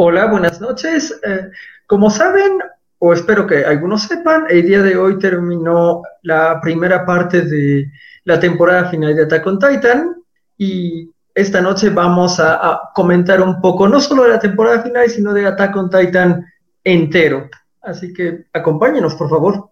Hola, buenas noches. Eh, como saben, o espero que algunos sepan, el día de hoy terminó la primera parte de la temporada final de Attack on Titan y esta noche vamos a, a comentar un poco no solo de la temporada final, sino de Attack on Titan entero. Así que acompáñenos, por favor.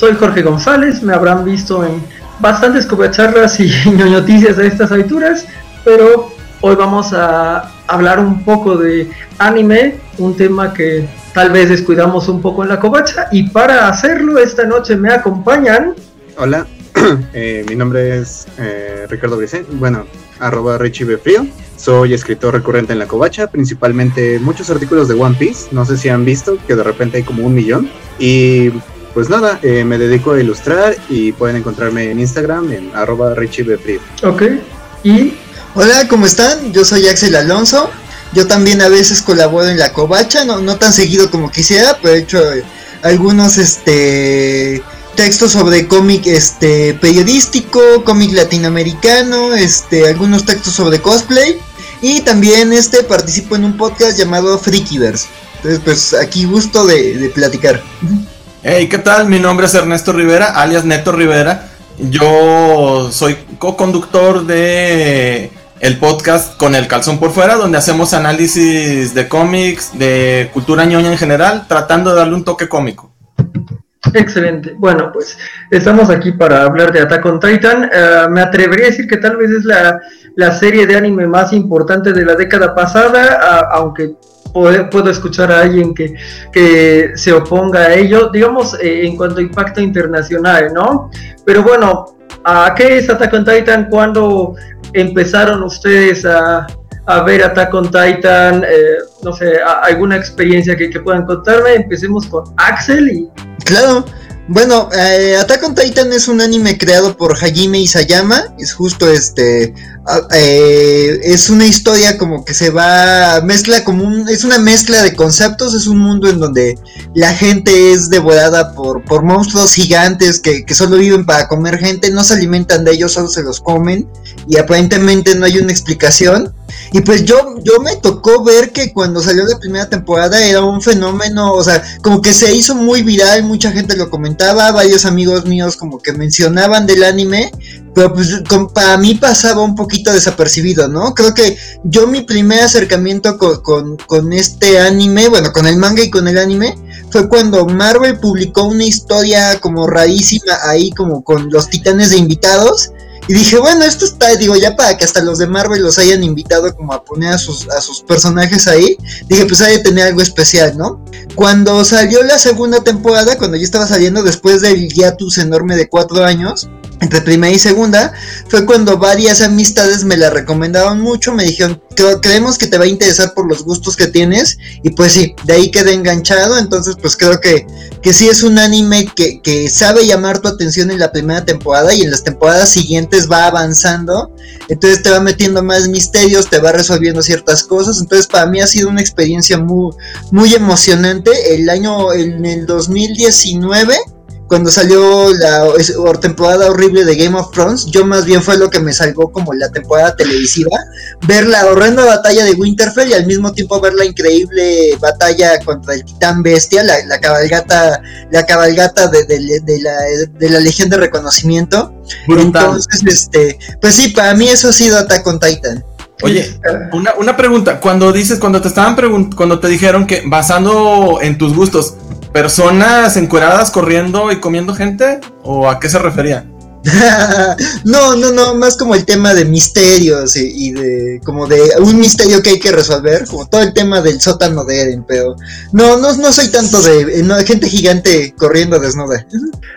Soy Jorge González, me habrán visto en bastantes covacharlas y noticias de estas alturas, pero hoy vamos a hablar un poco de anime, un tema que tal vez descuidamos un poco en la covacha, y para hacerlo esta noche me acompañan. Hola, eh, mi nombre es eh, Ricardo Brisen, bueno, arroba Richie Frío. Soy escritor recurrente en la covacha, principalmente muchos artículos de One Piece. No sé si han visto que de repente hay como un millón. Y pues nada, eh, me dedico a ilustrar y pueden encontrarme en Instagram en arroba Frío. Ok, y... Hola, ¿cómo están? Yo soy Axel Alonso. Yo también a veces colaboro en la covacha, no, no tan seguido como quisiera, pero he hecho algunos este textos sobre cómic este periodístico, cómic latinoamericano, este algunos textos sobre cosplay y también este participo en un podcast llamado Freakyverse. Entonces, pues aquí gusto de, platicar. Hey, ¿qué tal? Mi nombre es Ernesto Rivera, alias Neto Rivera. Yo soy co-conductor de el podcast con el calzón por fuera, donde hacemos análisis de cómics, de cultura ñoña en general, tratando de darle un toque cómico. Excelente. Bueno, pues estamos aquí para hablar de Attack on Titan. Eh, me atrevería a decir que tal vez es la, serie de anime más importante de la década pasada, aunque puedo, escuchar a alguien que, que, se oponga a ello, digamos, eh, en cuanto a impacto internacional, ¿no? Pero bueno, ¿a qué es Attack on Titan? ¿Cuándo empezaron ustedes a, a ver Attack on Titan? Eh, no sé, alguna experiencia que, que, puedan contarme. Empecemos con Axel y... Claro, bueno, eh, Attack on Titan es un anime creado por Hajime Isayama, es justo este, eh, es una historia como que se va, mezcla como un, es una mezcla de conceptos, es un mundo en donde la gente es devorada por, por monstruos gigantes que, que solo viven para comer gente, no se alimentan de ellos, solo se los comen. Y aparentemente no hay una explicación. Y pues yo, yo me tocó ver que cuando salió la primera temporada era un fenómeno, o sea, como que se hizo muy viral, mucha gente lo comentaba, varios amigos míos como que mencionaban del anime, pero pues para mí pasaba un poquito desapercibido, ¿no? Creo que yo mi primer acercamiento con, con, este anime, bueno, con el manga y con el anime, fue cuando Marvel publicó una historia como rarísima ahí, como con los titanes de invitados. Y dije, bueno, esto está, digo, ya para que hasta los de Marvel los hayan invitado como a poner a sus, a sus personajes ahí, dije, pues hay que tener algo especial, ¿no? Cuando salió la segunda temporada, cuando ya estaba saliendo después del hiatus enorme de cuatro años, entre primera y segunda, fue cuando varias amistades me la recomendaron mucho, me dijeron, creemos que te va a interesar por los gustos que tienes, y pues sí, de ahí quedé enganchado, entonces pues creo que, que sí es un anime que, que sabe llamar tu atención en la primera temporada y en las temporadas siguientes va avanzando, entonces te va metiendo más misterios, te va resolviendo ciertas cosas, entonces para mí ha sido una experiencia muy, muy emocionante, el año, en el 2019, cuando salió la temporada horrible de Game of Thrones, yo más bien fue lo que me salvó como la temporada televisiva, ver la horrenda batalla de Winterfell y al mismo tiempo ver la increíble batalla contra el titán bestia, la, cabalgata, la cabalgata de, la, Legión de Reconocimiento. Entonces, este, pues sí, para mí eso ha sido Attack on Titan. Oye, una, una pregunta, cuando dices, cuando te estaban preguntando, cuando te dijeron que basando en tus gustos, personas encueradas corriendo y comiendo gente? ¿O a qué se refería? no, no, no, más como el tema de misterios y, de como de un misterio que hay que resolver, como todo el tema del sótano de Eren, pero no, no, no soy tanto de, gente gigante corriendo desnuda.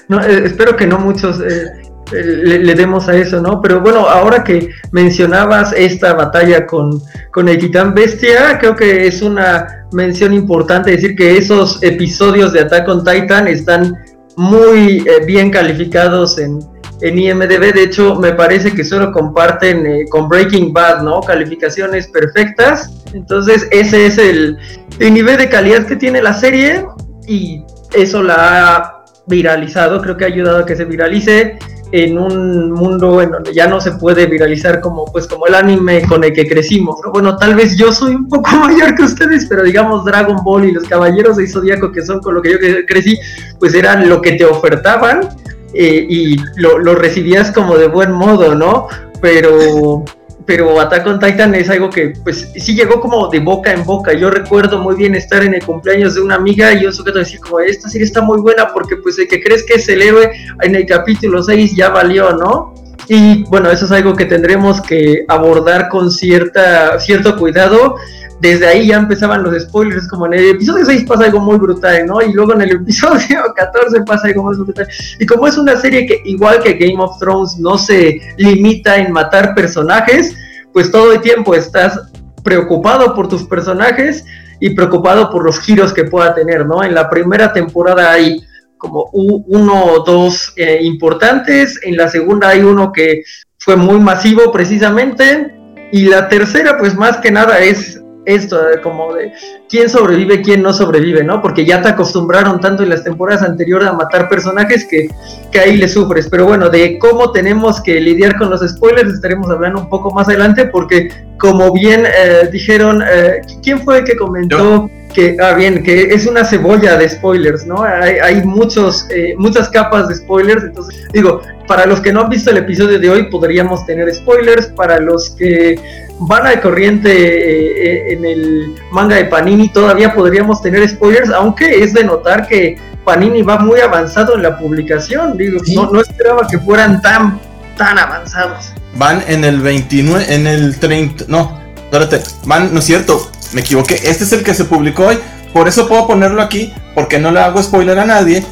No, eh, espero que no muchos. Eh, le, demos a eso, ¿no? Pero bueno, ahora que mencionabas esta batalla con, con el Titán Bestia, creo que es una mención importante decir que esos episodios de Attack on Titan están muy eh, bien calificados en, en IMDB. De hecho, me parece que solo comparten eh, con Breaking Bad, ¿no? Calificaciones perfectas. Entonces, ese es el, el nivel de calidad que tiene la serie y eso la ha viralizado. Creo que ha ayudado a que se viralice en un mundo en donde ya no se puede viralizar como pues como el anime con el que crecimos. Bueno, tal vez yo soy un poco mayor que ustedes, pero digamos Dragon Ball y los Caballeros de Zodíaco que son con lo que yo crecí, pues eran lo que te ofertaban eh, y lo, lo recibías como de buen modo, ¿no? Pero pero Attack on Titan es algo que pues sí llegó como de boca en boca. Yo recuerdo muy bien estar en el cumpleaños de una amiga y yo sujeto decir como esta serie está muy buena porque pues el que crees que es el héroe en el capítulo 6 ya valió, ¿no? Y bueno, eso es algo que tendremos que abordar con cierta, cierto cuidado desde ahí ya empezaban los spoilers, como en el episodio 6 pasa algo muy brutal, ¿no? Y luego en el episodio 14 pasa algo más brutal. Y como es una serie que, igual que Game of Thrones, no se limita en matar personajes, pues todo el tiempo estás preocupado por tus personajes y preocupado por los giros que pueda tener, ¿no? En la primera temporada hay como uno o dos eh, importantes, en la segunda hay uno que fue muy masivo precisamente, y la tercera pues más que nada es esto, como de quién sobrevive, quién no sobrevive, ¿no? Porque ya te acostumbraron tanto en las temporadas anteriores a matar personajes que, que ahí le sufres. Pero bueno, de cómo tenemos que lidiar con los spoilers estaremos hablando un poco más adelante porque como bien eh, dijeron, eh, ¿quién fue el que comentó? Que, ah, bien, que es una cebolla de spoilers, ¿no? Hay, hay muchos, eh, muchas capas de spoilers, entonces, digo, para los que no han visto el episodio de hoy, podríamos tener spoilers, para los que van al corriente eh, eh, en el manga de Panini, todavía podríamos tener spoilers, aunque es de notar que Panini va muy avanzado en la publicación, digo, no, no esperaba que fueran tan, tan avanzados. Van en el 29, en el 30, no, espérate, van, no es cierto, me equivoqué. Este es el que se publicó hoy. Por eso puedo ponerlo aquí, porque no le hago spoiler a nadie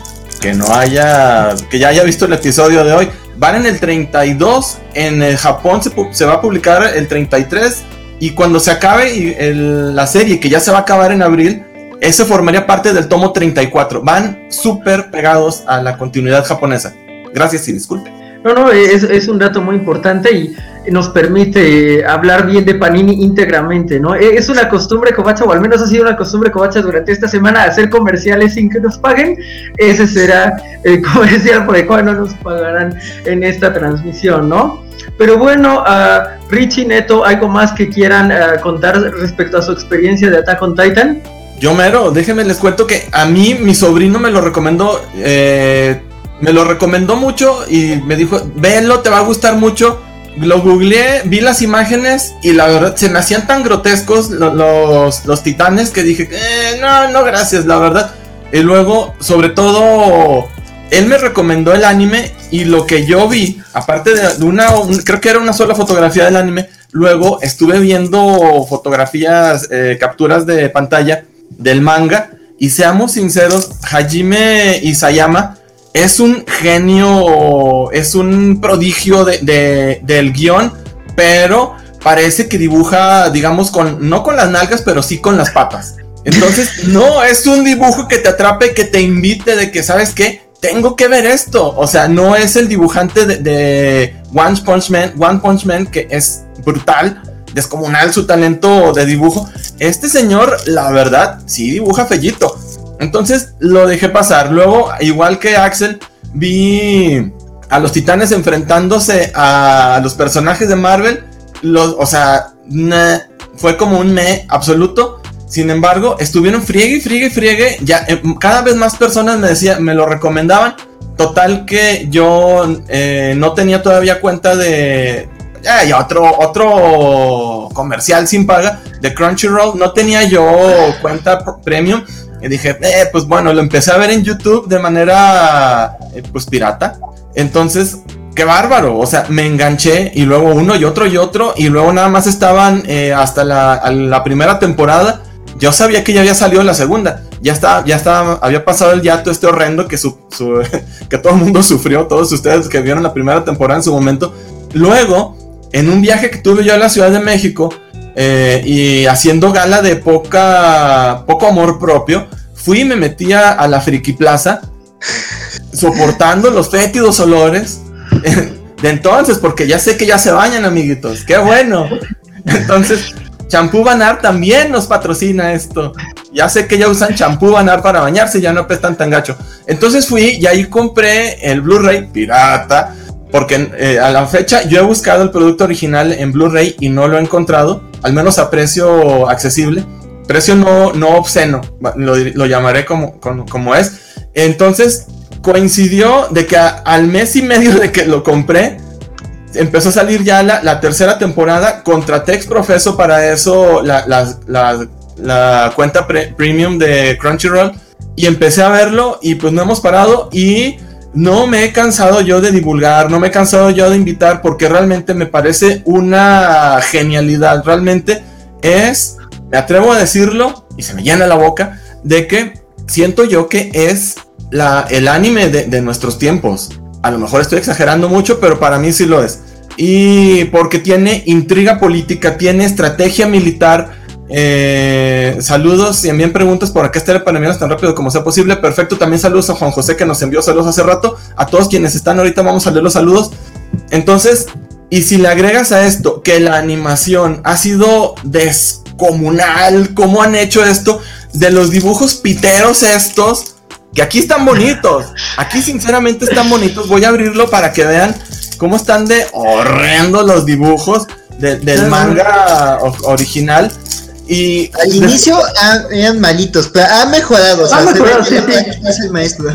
que no haya, que ya haya visto el episodio de hoy. Van en el 32, en el Japón se, va a publicar el 33 y cuando se acabe la serie, que ya se va a acabar en abril, ese formaría parte del tomo 34. Van súper pegados a la continuidad japonesa. Gracias y disculpe. No, no, es un dato muy importante y nos permite hablar bien de Panini íntegramente, ¿no? E, es una costumbre covacha, o al menos ha sido una costumbre covacha durante esta semana, hacer comerciales sin que nos paguen. Ese será el comercial por el cual no nos pagarán en esta transmisión, ¿no? Pero bueno, uh, Richie Neto, ¿algo más que quieran contar respecto a su experiencia de Attack on Titan? Yo mero, déjenme les cuento que a mí mi sobrino me lo recomendó, eh, me lo recomendó mucho y me dijo, venlo, te va a gustar mucho lo googleé, vi las imágenes y la verdad se me hacían tan grotescos los, los, titanes que dije, eh, no, no, gracias, la verdad. Y luego, sobre todo, él me recomendó el anime y lo que yo vi, aparte de una, creo que era una sola fotografía del anime, luego estuve viendo fotografías, eh, capturas de pantalla del manga y seamos sinceros, Hajime Isayama es un genio, es un prodigio de, del guion, pero parece que dibuja, digamos, con, no con las nalgas, pero sí con las patas. Entonces, no, es un dibujo que te atrape, que te invite de que, ¿sabes qué? Tengo que ver esto. O sea, no es el dibujante de, de One Punch Man, One Punch Man, que es brutal, descomunal su talento de dibujo. Este señor, la verdad, sí dibuja fellito. Entonces lo dejé pasar. Luego, igual que Axel, vi a los titanes enfrentándose a los personajes de Marvel. O sea, fue como un me absoluto. Sin embargo, estuvieron friegue, friegue, friegue. Ya eh, cada vez más personas me decían, me lo recomendaban. Total que yo eh, no tenía todavía cuenta de. Otro, otro comercial sin paga de Crunchyroll. No tenía yo cuenta premium. Y dije, eh, pues bueno, lo empecé a ver en YouTube de manera, eh, pues pirata. Entonces, qué bárbaro. O sea, me enganché y luego uno y otro y otro. Y luego nada más estaban eh, hasta la, la, primera temporada. Yo sabía que ya había salido la segunda. ya estaba, ya estaba, había pasado el yato este horrendo que, su, que todo el mundo sufrió, todos ustedes que vieron la primera temporada en su momento. Luego, en un viaje que tuve yo a la Ciudad de México eh, y haciendo gala de poca, poco amor propio, fui y me metí a, la Friki Plaza, soportando los fétidos olores de entonces, porque ya sé que ya se bañan, amiguitos. ¡Qué bueno! Entonces, Champú Banar también nos patrocina esto. Ya sé que ya usan champú Banar para bañarse, ya no apestan tan gacho. Entonces fui y ahí compré el Blu-ray pirata. Porque eh, a la fecha yo he buscado el producto original en Blu-ray y no lo he encontrado, al menos a precio accesible, precio no, no obsceno, lo, llamaré como, como, es. Entonces coincidió de que al mes y medio de que lo compré, empezó a salir ya la, tercera temporada. Contraté Profeso para eso la, la, cuenta premium de Crunchyroll. Y empecé a verlo y pues no hemos parado. Y no me he cansado yo de divulgar, no me he cansado yo de invitar porque realmente me parece una genialidad. Realmente es, me atrevo a decirlo y se me llena la boca, de que siento yo que es la, el anime de, de nuestros tiempos. A lo mejor estoy exagerando mucho, pero para mí sí lo es. Y porque tiene intriga política, tiene estrategia militar. Eh, saludos y envíen preguntas por acá estar para tan rápido como sea posible. Perfecto. También saludos a Juan José que nos envió saludos hace rato. A todos quienes están ahorita vamos a leer los saludos. Entonces, y si le agregas a esto que la animación ha sido descomunal, ¿cómo han hecho esto? De los dibujos piteros estos que aquí están bonitos. Aquí sinceramente están bonitos. Voy a abrirlo para que vean cómo están de horrendo los dibujos del manga original. Y al inicio ah, eran malitos, pero ha mejorado. ha mejorado, sí, sí. maestro.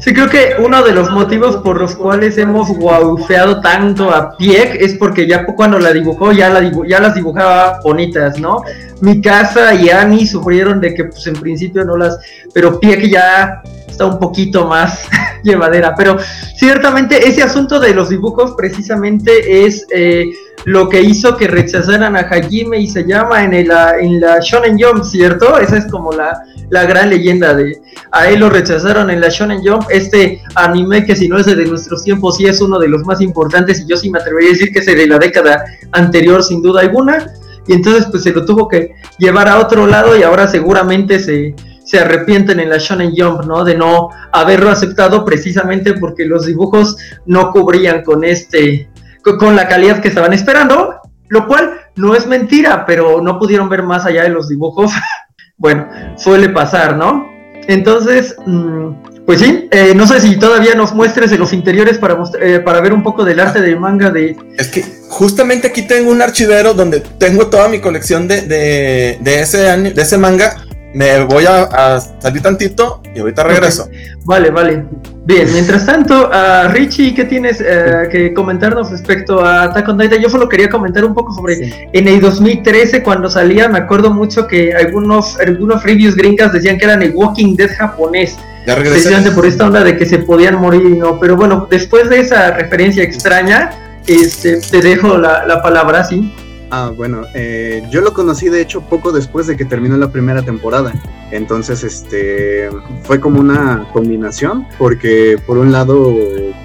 Sí, creo que uno de los motivos por los cuales hemos guaufeado tanto a Pieck es porque ya cuando la dibujó ya, la ya las dibujaba bonitas, ¿no? Mi casa y Annie sufrieron de que pues en principio no las, pero Pieck ya está un poquito más llevadera. Pero ciertamente ese asunto de los dibujos precisamente es eh, lo que hizo que rechazaran a Hajime y se llama en, el, en la Shonen Jump, ¿cierto? Esa es como la, la gran leyenda de... A él lo rechazaron en la Shonen Jump, este anime que si no es de nuestros tiempos, sí es uno de los más importantes y yo sí me atrevería a decir que es de la década anterior sin duda alguna. Y entonces pues se lo tuvo que llevar a otro lado y ahora seguramente se, se arrepienten en la Shonen Jump, ¿no? De no haberlo aceptado precisamente porque los dibujos no cubrían con este, con la calidad que estaban esperando, lo cual no es mentira, pero no pudieron ver más allá de los dibujos. bueno, suele pasar, ¿no? Entonces, mm, pues sí, eh, no sé si todavía nos muestres en los interiores para, eh, para ver un poco del arte del manga de... Es que justamente aquí tengo un archivero donde tengo toda mi colección de, de, de ese, de ese manga me voy a, salir tantito y ahorita regreso. Vale, vale. Bien, mientras tanto, uh, Richie, ¿qué tienes eh, que comentarnos respecto a Attack on Titan? Yo solo quería comentar un poco sobre en el 2013 cuando salía, me acuerdo mucho que algunos, algunos reviews gringas decían que eran el Walking Dead japonés. Ya Precisamente por esta onda de que se podían morir, ¿no? Pero bueno, después de esa referencia extraña, este, te dejo la, la palabra, ¿sí? Ah, bueno, eh, yo lo conocí de hecho poco después de que terminó la primera temporada. Entonces, este, fue como una combinación, porque por un lado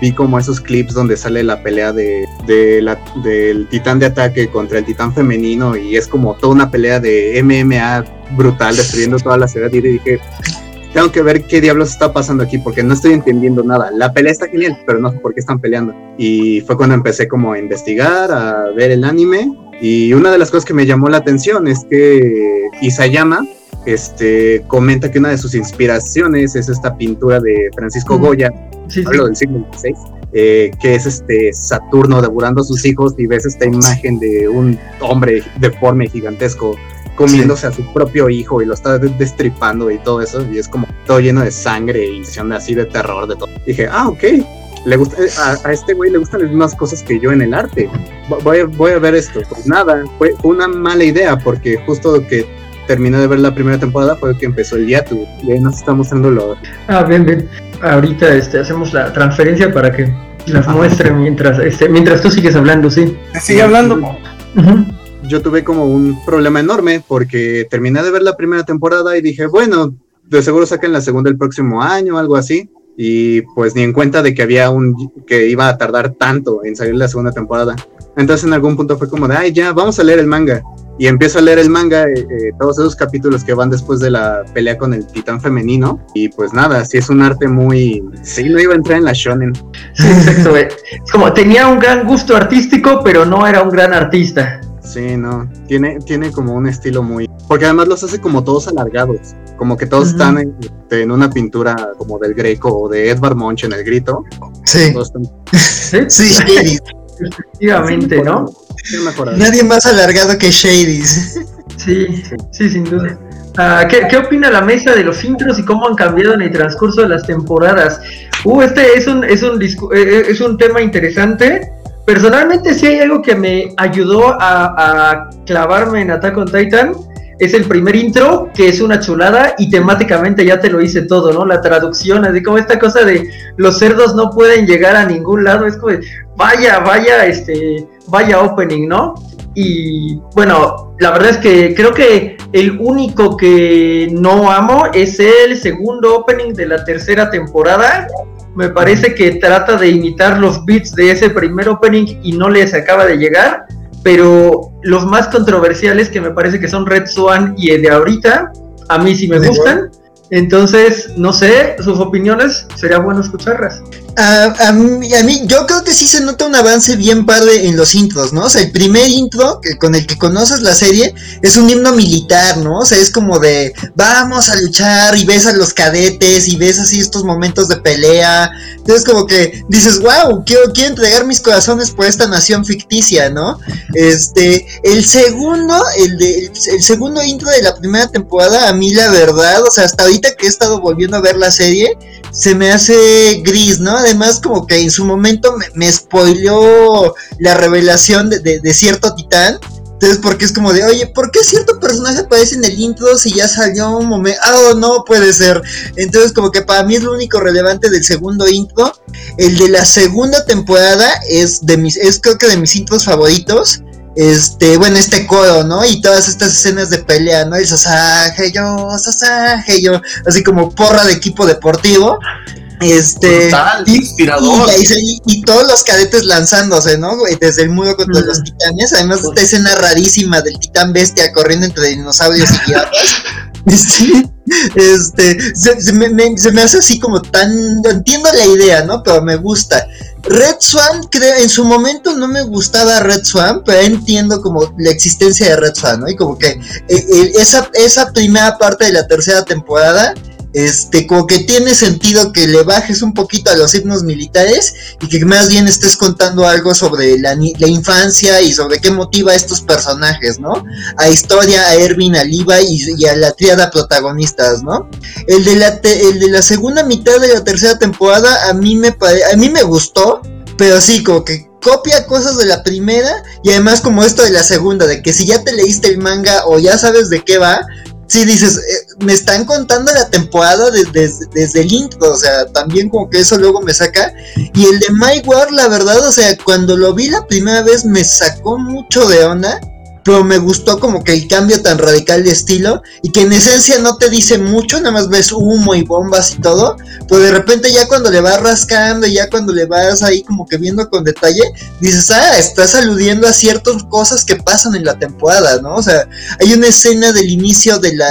vi como esos clips donde sale la pelea de, la, del titán de ataque contra el titán femenino y es como toda una pelea de MMA brutal destruyendo toda la ciudad y dije, tengo que ver qué diablos está pasando aquí porque no estoy entendiendo nada. La pelea está genial, pero no sé por qué están peleando. Y fue cuando empecé como a investigar, a ver el anime y una de las cosas que me llamó la atención es que Isayama este, comenta que una de sus inspiraciones es esta pintura de Francisco Goya, hablo del siglo XVI, eh, que es este Saturno devorando a sus hijos y ves esta imagen de un hombre deforme gigantesco comiéndose a su propio hijo y lo está destripando y todo eso y es como todo lleno de sangre y así de terror de todo. Dije, ah, ok, le gusta, eh, a, este güey le gustan las mismas cosas que yo en el arte. Voy, a, voy a ver esto. Pues nada, fue una mala idea porque justo que terminé de ver la primera temporada fue que empezó el Yatu y ahí nos está mostrando lo. Ah, bien, bien. Ahorita este, hacemos la transferencia para que las muestre mientras, este, mientras tú sigues hablando, sí. Sigue hablando. Yo tuve como un problema enorme porque terminé de ver la primera temporada y dije, bueno, de seguro saquen la segunda el próximo año, algo así. Y pues ni en cuenta de que había un que iba a tardar tanto en salir la segunda temporada. Entonces en algún punto fue como de, ay, ya, vamos a leer el manga. Y empiezo a leer el manga, eh, eh, todos esos capítulos que van después de la pelea con el titán femenino. Y pues nada, sí es un arte muy... Sí, no iba a entrar en la shonen. Sí, exacto. Es como tenía un gran gusto artístico, pero no era un gran artista. Sí, no, tiene, tiene como un estilo muy... Porque además los hace como todos alargados, como que todos están en, este, en, una pintura como del Greco o de Edvard Munch en el grito. Sí. Sí, sí. Efectivamente, ¿no? Nadie más alargado que Shadys. Sí, sí, sin duda. Uh, ¿qué, ¿qué, opina la mesa de los intros y cómo han cambiado en el transcurso de las temporadas? Uh, este es un, es un, es un tema interesante. Personalmente sí hay algo que me ayudó a, clavarme en Attack on Titan. Es el primer intro, que es una chulada y temáticamente ya te lo hice todo, ¿no? La traducción, así como esta cosa de los cerdos no pueden llegar a ningún lado, es como, vaya, vaya, este, vaya opening, ¿no? Y bueno, la verdad es que creo que el único que no amo es el segundo opening de la tercera temporada. Me parece que trata de imitar los beats de ese primer opening y no les acaba de llegar. Pero los más controversiales que me parece que son Red Swan y el de ahorita, a mí sí me gustan. Entonces, no sé, sus opiniones, sería bueno escucharlas. A, a, mí, a, mí, yo creo que sí se nota un avance bien padre en los intros, ¿no? O sea, el primer intro que, con el que conoces la serie es un himno militar, ¿no? O sea, es como de vamos a luchar y ves a los cadetes y ves así estos momentos de pelea. Entonces, como que dices, wow, quiero, quiero entregar mis corazones por esta nación ficticia, ¿no? Este, el segundo, el, de, el segundo intro de la primera temporada, a mí la verdad, o sea, hasta ahorita que he estado volviendo a ver la serie, se me hace gris, ¿no? Además, como que en su momento me, me spoileó la revelación de, de, cierto titán. Entonces, porque es como de, oye, ¿por qué cierto personaje aparece en el intro si ya salió un momento? Ah, oh, no puede ser. Entonces, como que para mí es lo único relevante del segundo intro. El de la segunda temporada es de mis, es creo que de mis intros favoritos este, bueno, este coro, ¿no? Y todas estas escenas de pelea, ¿no? El Sasage yo, Sasage yo, así como porra de equipo deportivo. Este, Total, y, inspirador. Y, y, y, todos los cadetes lanzándose, ¿no? Desde el muro contra mm. los titanes. Además, esta escena rarísima del titán bestia corriendo entre dinosaurios y piratas. Sí, este, se, me, hace así como tan, entiendo la idea, ¿no? Pero me gusta. Red Swan, creo, en su momento no me gustaba Red Swan, pero entiendo como la existencia de Red Swan, ¿no? Y como que eh, eh, esa, esa primera parte de la tercera temporada este, como que tiene sentido que le bajes un poquito a los himnos militares y que más bien estés contando algo sobre la, infancia y sobre qué motiva a estos personajes, ¿no? A Historia, a Erwin, a Liva y, a la triada protagonistas, ¿no? El de, la el de la segunda mitad de la tercera temporada a mí me, a mí me gustó, pero sí, como que copia cosas de la primera y además como esto de la segunda, de que si ya te leíste el manga o ya sabes de qué va, si dices, eh, me están contando la temporada de, de, desde el o sea, también como que eso luego me saca. Y el de My War, la verdad, o sea, cuando lo vi la primera vez me sacó mucho de onda, pero me gustó como que el cambio tan radical de estilo y que en esencia no te dice mucho, nada más ves humo y bombas y todo, pero de repente ya cuando le vas rascando ya cuando le vas ahí como que viendo con detalle, dices, ah, estás aludiendo a ciertas cosas que pasan en la temporada, ¿no? O sea, hay una escena del inicio de la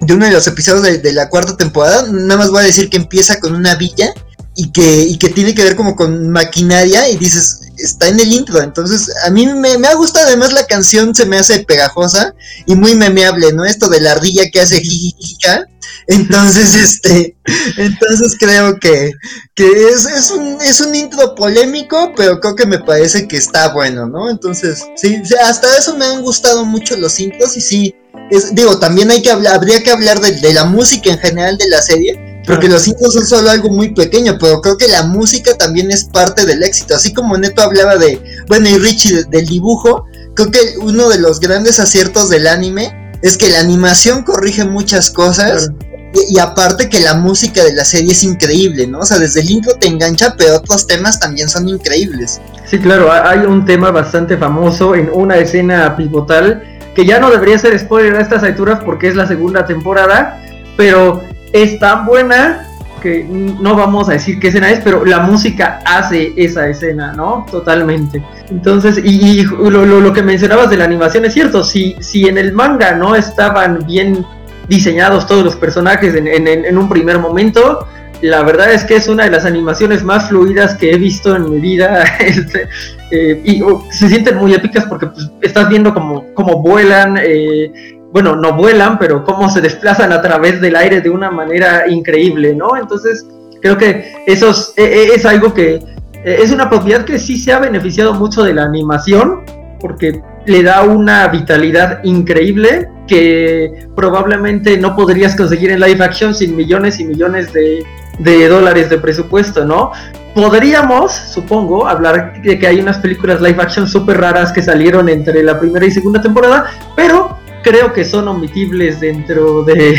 de uno de los episodios de, de la cuarta temporada, nada más voy a decir que empieza con una villa y que, y que tiene que ver como con maquinaria y dices, está en el intro, entonces a mí me, me ha gustado además la canción, se me hace pegajosa y muy memeable, ¿no? Esto de la ardilla que hace jijijija, entonces este, entonces creo que, que es, es, un, es un intro polémico, pero creo que me parece que está bueno, ¿no? Entonces, sí, hasta eso me han gustado mucho los intros y sí, es, digo, también hay que hablar, habría que hablar de, de la música en general de la serie, porque los intros son solo algo muy pequeño, pero creo que la música también es parte del éxito. Así como Neto hablaba de, bueno, y Richie de, del dibujo, creo que uno de los grandes aciertos del anime es que la animación corrige muchas cosas. Claro. Y, y, aparte que la música de la serie es increíble, ¿no? O sea, desde el intro te engancha, pero otros temas también son increíbles. Sí, claro, hay un tema bastante famoso en una escena pivotal que ya no debería ser spoiler a estas alturas porque es la segunda temporada, pero es tan buena que no vamos a decir qué escena es, pero la música hace esa escena, ¿no? Totalmente. Entonces, y, lo, que mencionabas de la animación es cierto, si, si en el manga no estaban bien diseñados todos los personajes en, un primer momento, la verdad es que es una de las animaciones más fluidas que he visto en mi vida. Este, eh, y oh, se sienten muy épicas porque pues, estás viendo como, como vuelan, eh, bueno, no vuelan, pero cómo se desplazan a través del aire de una manera increíble, ¿no? Entonces, creo que eso es, e, es algo que e, es una propiedad que sí se ha beneficiado mucho de la animación, porque le da una vitalidad increíble que probablemente no podrías conseguir en live action sin millones y millones de, de dólares de presupuesto, ¿no? Podríamos, supongo, hablar de que hay unas películas live action súper raras que salieron entre la primera y segunda temporada, pero creo que son omitibles dentro de,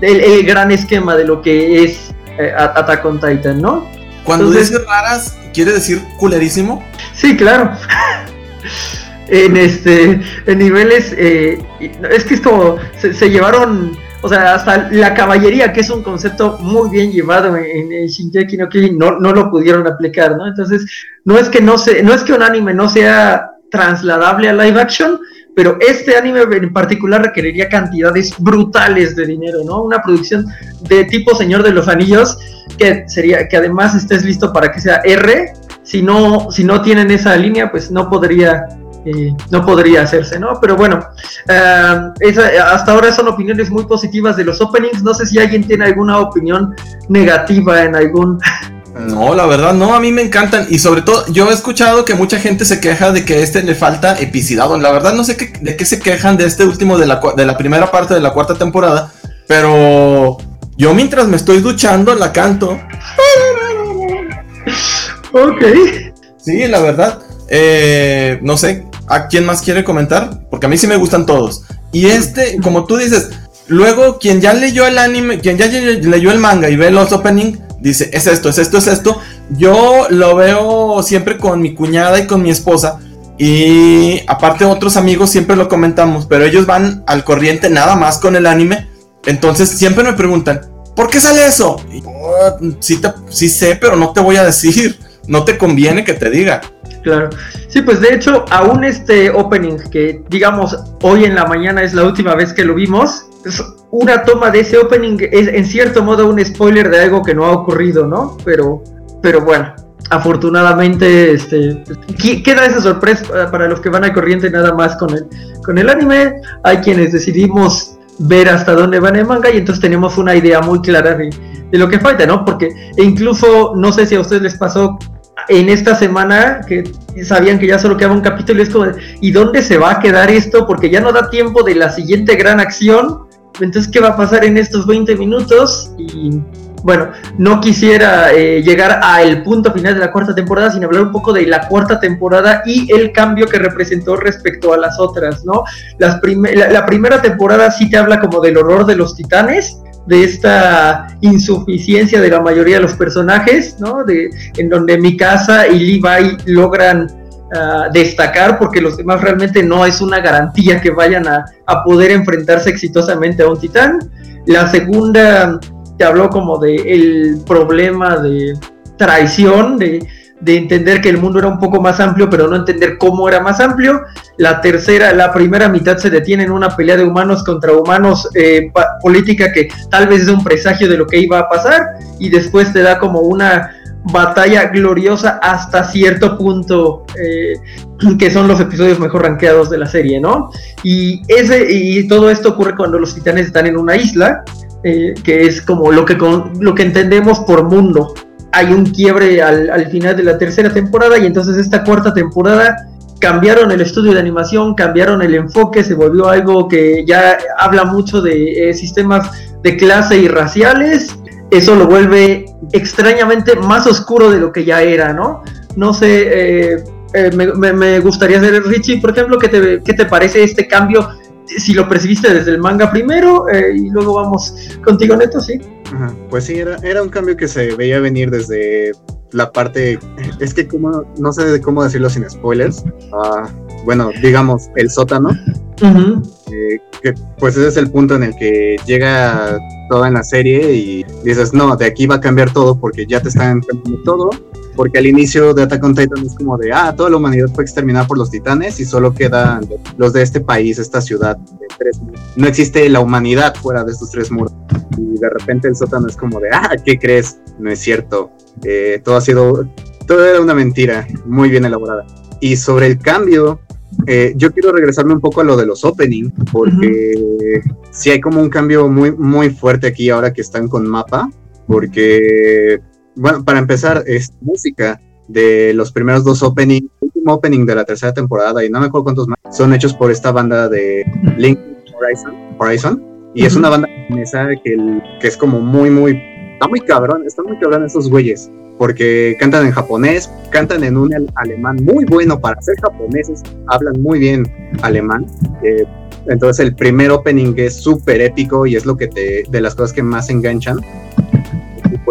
del gran esquema de lo que es eh, Attack on Titan, ¿no? Cuando dices raras, ¿quiere decir culerísimo? Sí, claro. en este en niveles eh, es que esto se, se, llevaron o sea hasta la caballería que es un concepto muy bien llevado en, en Shinjeki no Kyojin no, no lo pudieron aplicar no entonces no es que no se no es que un anime no sea trasladable a live action pero este anime en particular requeriría cantidades brutales de dinero, ¿no? Una producción de tipo Señor de los Anillos, que sería, que además estés listo para que sea R, si no, si no tienen esa línea, pues no podría, eh, no podría hacerse, ¿no? Pero bueno, eh, hasta ahora son opiniones muy positivas de los openings. No sé si alguien tiene alguna opinión negativa en algún no, la verdad no, a mí me encantan y sobre todo yo he escuchado que mucha gente se queja de que este le falta epicidad. La verdad no sé de qué se quejan de este último de la, de la primera parte de la cuarta temporada, pero yo mientras me estoy duchando la canto. Ok. Sí, la verdad. Eh, no sé, ¿a quién más quiere comentar? Porque a mí sí me gustan todos. Y este, como tú dices, luego quien ya leyó el anime, quien ya leyó el manga y ve los openings dice, es esto, es esto, es esto. Yo lo veo siempre con mi cuñada y con mi esposa. Y aparte otros amigos siempre lo comentamos, pero ellos van al corriente nada más con el anime. Entonces siempre me preguntan, ¿por qué sale eso? Oh, sí, sí sé, pero no te voy a decir. No te conviene que te diga. Claro. Sí, pues de hecho, aún este opening que digamos hoy en la mañana es la última vez que lo vimos, una toma de ese opening es en cierto modo un spoiler de algo que no ha ocurrido, ¿no? Pero, pero bueno, afortunadamente este, queda esa sorpresa para los que van a corriente nada más con el, con el anime. Hay quienes decidimos ver hasta dónde van el manga y entonces tenemos una idea muy clara de, de lo que falta, ¿no? Porque incluso, no sé si a ustedes les pasó en esta semana que sabían que ya solo quedaba un capítulo y es como, ¿y dónde se va a quedar esto? Porque ya no da tiempo de la siguiente gran acción. Entonces, ¿qué va a pasar en estos 20 minutos? Y bueno, no quisiera eh, llegar al punto final de la cuarta temporada sin hablar un poco de la cuarta temporada y el cambio que representó respecto a las otras, ¿no? Las la primera temporada sí te habla como del horror de los titanes, de esta insuficiencia de la mayoría de los personajes, ¿no? De, en donde Mikasa y Levi logran destacar porque los demás realmente no es una garantía que vayan a, a, poder enfrentarse exitosamente a un titán. La segunda te habló como de el problema de traición, de de entender que el mundo era un poco más amplio, pero no entender cómo era más amplio. La tercera, la primera mitad se detiene en una pelea de humanos contra humanos eh, política que tal vez es un presagio de lo que iba a pasar y después te da como una batalla gloriosa hasta cierto punto eh, que son los episodios mejor rankeados de la serie, ¿no? Y ese y todo esto ocurre cuando los titanes están en una isla eh, que es como lo que lo que entendemos por mundo hay un quiebre al, final de la tercera temporada y entonces esta cuarta temporada cambiaron el estudio de animación, cambiaron el enfoque, se volvió algo que ya habla mucho de eh, sistemas de clase y raciales. Eso lo vuelve extrañamente más oscuro de lo que ya era, ¿no? No sé, eh, eh, me, gustaría saber, Richie, por ejemplo, ¿qué te, ¿qué te parece este cambio si lo percibiste desde el manga primero eh, y luego vamos contigo, Neto, sí. Ajá, pues sí, era, era un cambio que se veía venir desde la parte, es que como, no sé cómo decirlo sin spoilers, ah, bueno, digamos, el sótano, eh, que pues ese es el punto en el que llega toda en la serie y dices, no, de aquí va a cambiar todo porque ya te están cambiando todo, porque al inicio de Attack on Titan es como de, ah, toda la humanidad fue exterminada por los titanes y solo quedan los de este país, esta ciudad de tres No existe la humanidad fuera de estos tres muros. Y de repente el sótano es como de, ah, ¿qué crees? No es cierto. Eh, todo ha sido, todo era una mentira, muy bien elaborada. Y sobre el cambio eh, yo quiero regresarme un poco a lo de los opening, porque sí hay como un cambio muy, muy fuerte aquí ahora que están con mapa, porque, bueno, para empezar, es música de los primeros dos openings, último opening de la tercera temporada, y no me acuerdo cuántos más, son hechos por esta banda de Link Horizon, Horizon y es una banda que, que es como muy, muy, está muy cabrón, están muy cabrón esos güeyes porque cantan en japonés, cantan en un alemán muy bueno para ser japoneses, hablan muy bien alemán. Eh, entonces el primer opening es súper épico y es lo que te, de las cosas que más enganchan.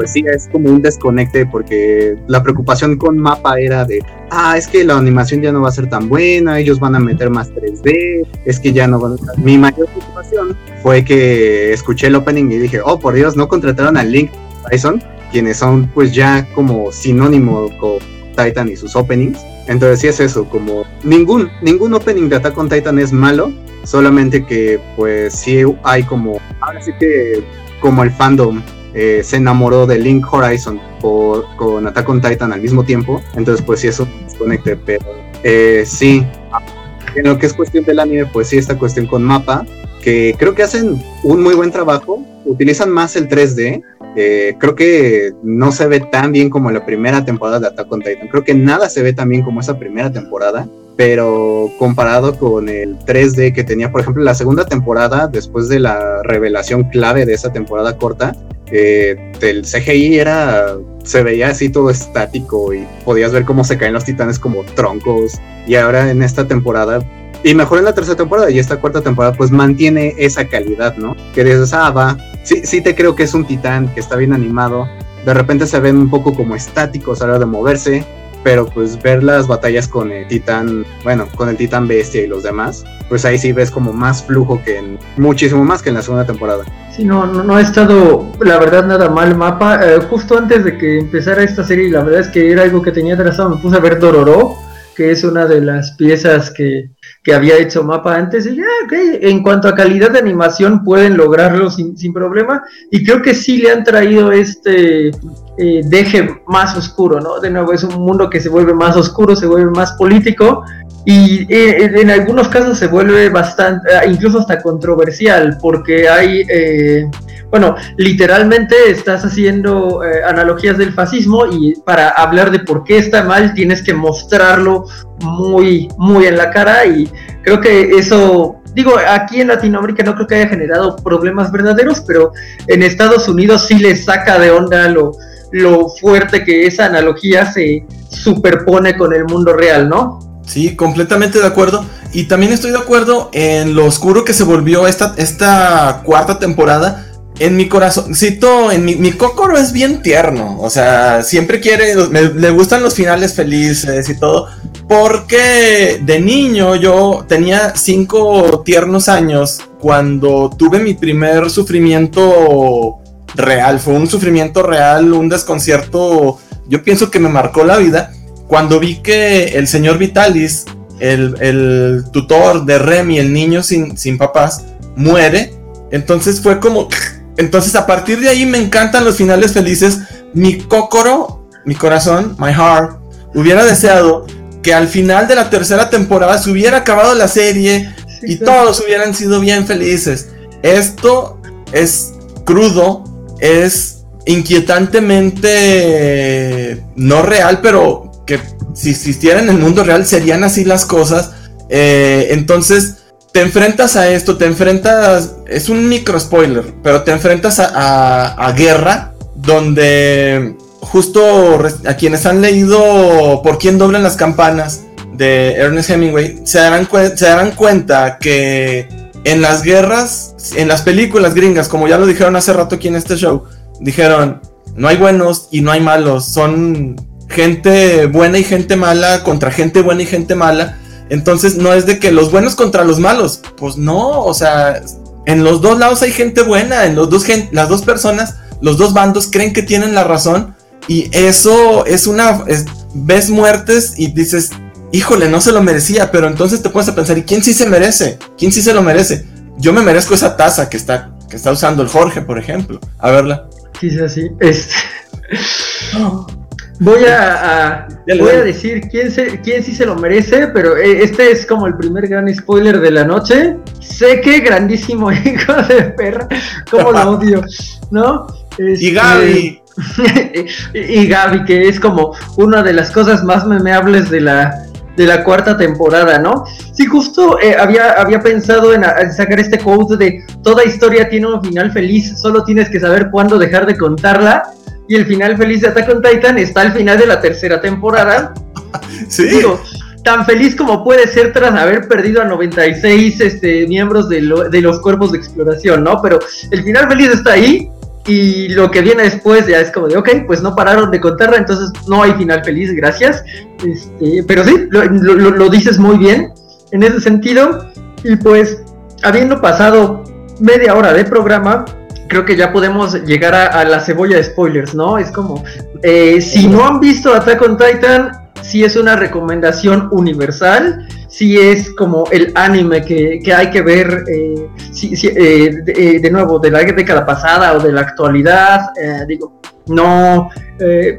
Sí, es como un desconecte porque la preocupación con Mapa era de, ah, es que la animación ya no va a ser tan buena, ellos van a meter más 3D, es que ya no van a... Mi mayor preocupación fue que escuché el opening y dije, oh, por Dios, no contrataron a Link Tyson quienes son pues ya como sinónimo con Titan y sus openings. Entonces sí es eso, como ningún, ningún opening de Attack on Titan es malo, solamente que pues sí hay como, ahora sí que como el fandom eh, se enamoró de Link Horizon con Attack on Titan al mismo tiempo, entonces pues sí eso desconecte, pero eh, sí, en lo que es cuestión del anime, pues sí esta cuestión con mapa, que creo que hacen un muy buen trabajo, utilizan más el 3D, eh, creo que no se ve tan bien como la primera temporada de Attack on Titan. Creo que nada se ve tan bien como esa primera temporada. Pero comparado con el 3D que tenía, por ejemplo, la segunda temporada, después de la revelación clave de esa temporada corta, eh, el CGI era se veía así todo estático y podías ver cómo se caen los titanes como troncos y ahora en esta temporada y mejor en la tercera temporada y esta cuarta temporada pues mantiene esa calidad, ¿no? Que dices, ah, va, sí, sí te creo que es un titán, que está bien animado. De repente se ven un poco como estáticos a la hora de moverse, pero pues ver las batallas con el titán, bueno, con el titán bestia y los demás, pues ahí sí ves como más flujo que en, muchísimo más que en la segunda temporada. Sí, no, no, ha estado, la verdad, nada mal mapa. Eh, justo antes de que empezara esta serie, la verdad es que era algo que tenía trazado, me puse a ver Dororo, que es una de las piezas que que había hecho mapa antes y ya, ok, en cuanto a calidad de animación pueden lograrlo sin, sin problema y creo que sí le han traído este eh, deje más oscuro, ¿no? De nuevo es un mundo que se vuelve más oscuro, se vuelve más político y eh, en algunos casos se vuelve bastante, ah, incluso hasta controversial porque hay... Eh, bueno, literalmente estás haciendo analogías del fascismo y para hablar de por qué está mal tienes que mostrarlo muy, muy en la cara y creo que eso, digo, aquí en Latinoamérica no creo que haya generado problemas verdaderos, pero en Estados Unidos sí le saca de onda lo, lo fuerte que esa analogía se superpone con el mundo real, ¿no? Sí, completamente de acuerdo. Y también estoy de acuerdo en lo oscuro que se volvió esta, esta cuarta temporada en mi corazoncito, en mi, mi cócoro es bien tierno. O sea, siempre quiere, le gustan los finales felices y todo. Porque de niño yo tenía cinco tiernos años cuando tuve mi primer sufrimiento real. Fue un sufrimiento real, un desconcierto. Yo pienso que me marcó la vida. Cuando vi que el señor Vitalis, el, el tutor de Remy, el niño sin, sin papás, muere. Entonces fue como entonces, a partir de ahí me encantan los finales felices. Mi cócoro, mi corazón, my heart, hubiera deseado que al final de la tercera temporada se hubiera acabado la serie y todos hubieran sido bien felices. Esto es crudo, es inquietantemente no real, pero que si existiera en el mundo real serían así las cosas. Eh, entonces, te enfrentas a esto, te enfrentas, es un micro spoiler, pero te enfrentas a, guerra, donde justo a quienes han leído Por quién doblan las campanas de Ernest Hemingway, se darán, se darán cuenta que en las guerras, en las películas gringas, como ya lo dijeron hace rato aquí en este show, dijeron, no hay buenos y no hay malos, son gente buena y gente mala contra gente buena y gente mala. Entonces no es de que los buenos contra los malos. Pues no, o sea, en los dos lados hay gente buena, en los dos las dos personas, los dos bandos creen que tienen la razón y eso es una ves muertes y dices, "Híjole, no se lo merecía", pero entonces te pones a pensar, ¿y quién sí se merece? ¿Quién sí se lo merece? Yo me merezco esa taza que está que está usando el Jorge, por ejemplo. A verla. Sí, sí. Este... Voy a, voy a decir quién, se, quién sí se lo merece, pero eh, este es como el primer gran spoiler de la noche. Sé que grandísimo hijo de perra, como lo odio, ¿no? y Gaby. y Gaby, que es como una de las cosas más memeables de la, de la cuarta temporada, ¿no? Sí, justo eh, había, había pensado en, en, sacar este quote de toda historia tiene un final feliz, solo tienes que saber cuándo dejar de contarla y el final feliz de Attack on Titan está al final de la tercera temporada. Sí. Digo, tan feliz como puede ser tras haber perdido a 96 este, miembros de, de, los cuerpos de exploración, ¿no? Pero el final feliz está ahí y lo que viene después ya es como de, ok, pues no pararon de contarla, entonces no hay final feliz, gracias. Este, pero sí, lo, lo, dices muy bien en ese sentido. Y pues, habiendo pasado media hora de programa, creo que ya podemos llegar a, la cebolla de spoilers, ¿no? Es como, eh, si no han visto Attack on Titan, sí es una recomendación universal, sí es como el anime que, hay que ver, eh, eh, de, nuevo, de la década pasada o de la actualidad, digo, no,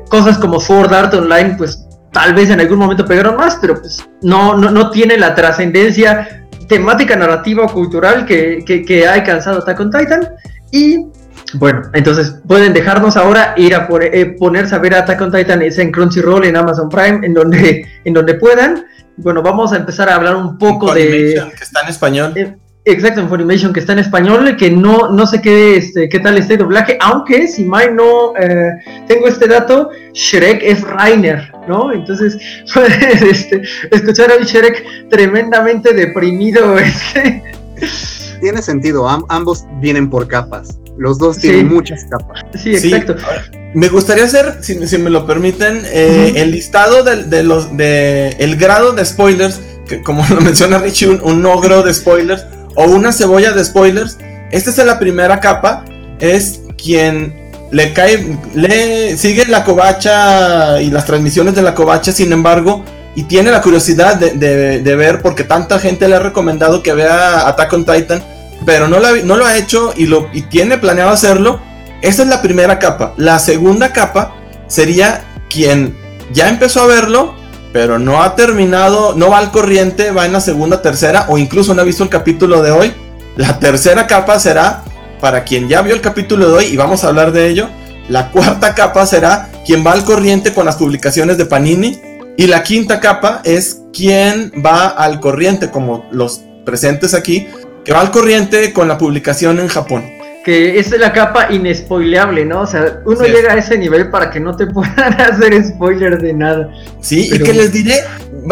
cosas como Sword Art Online, pues tal vez en algún momento pegaron más, pero pues no, no, no tiene la trascendencia temática, narrativa o cultural que, que, que ha alcanzado Attack Titan. Y bueno, entonces pueden dejarnos ahora ir a eh, ponerse a ver Attack on Titan es en Crunchyroll, en Amazon Prime, en donde, en donde puedan. Bueno, vamos a empezar a hablar un poco de. que está en español. Eh, exacto, en Funimation, que está en español, que no, no sé qué, este, qué tal este doblaje, aunque si mal no eh, tengo este dato, Shrek es Rainer, ¿no? Entonces, puedes este, escuchar a un Shrek tremendamente deprimido. Este, tiene sentido, ambos vienen por capas. Los dos tienen muchas capas. Sí, exacto. Me gustaría hacer, si, me lo permiten, eh, el listado de, los de el grado de spoilers, que como lo menciona Richie, un, ogro de spoilers o una cebolla de spoilers. Esta es la primera capa, es quien le cae, le sigue la covacha y las transmisiones de la covacha, sin embargo, y tiene la curiosidad de, ver porque tanta gente le ha recomendado que vea Attack on Titan, pero no, lo ha hecho y, y tiene planeado hacerlo. Esa es la primera capa. La segunda capa sería quien ya empezó a verlo, pero no ha terminado, no va al corriente, va en la segunda, tercera o incluso no ha visto el capítulo de hoy. La tercera capa será para quien ya vio el capítulo de hoy y vamos a hablar de ello. La cuarta capa será quien va al corriente con las publicaciones de Panini y la quinta capa es quien va al corriente, como los presentes aquí, que va al corriente con la publicación en Japón. Que es la capa inespoileable, ¿no? O sea, uno llega a ese nivel para que no te puedan hacer spoiler de nada. Sí, y que les diré,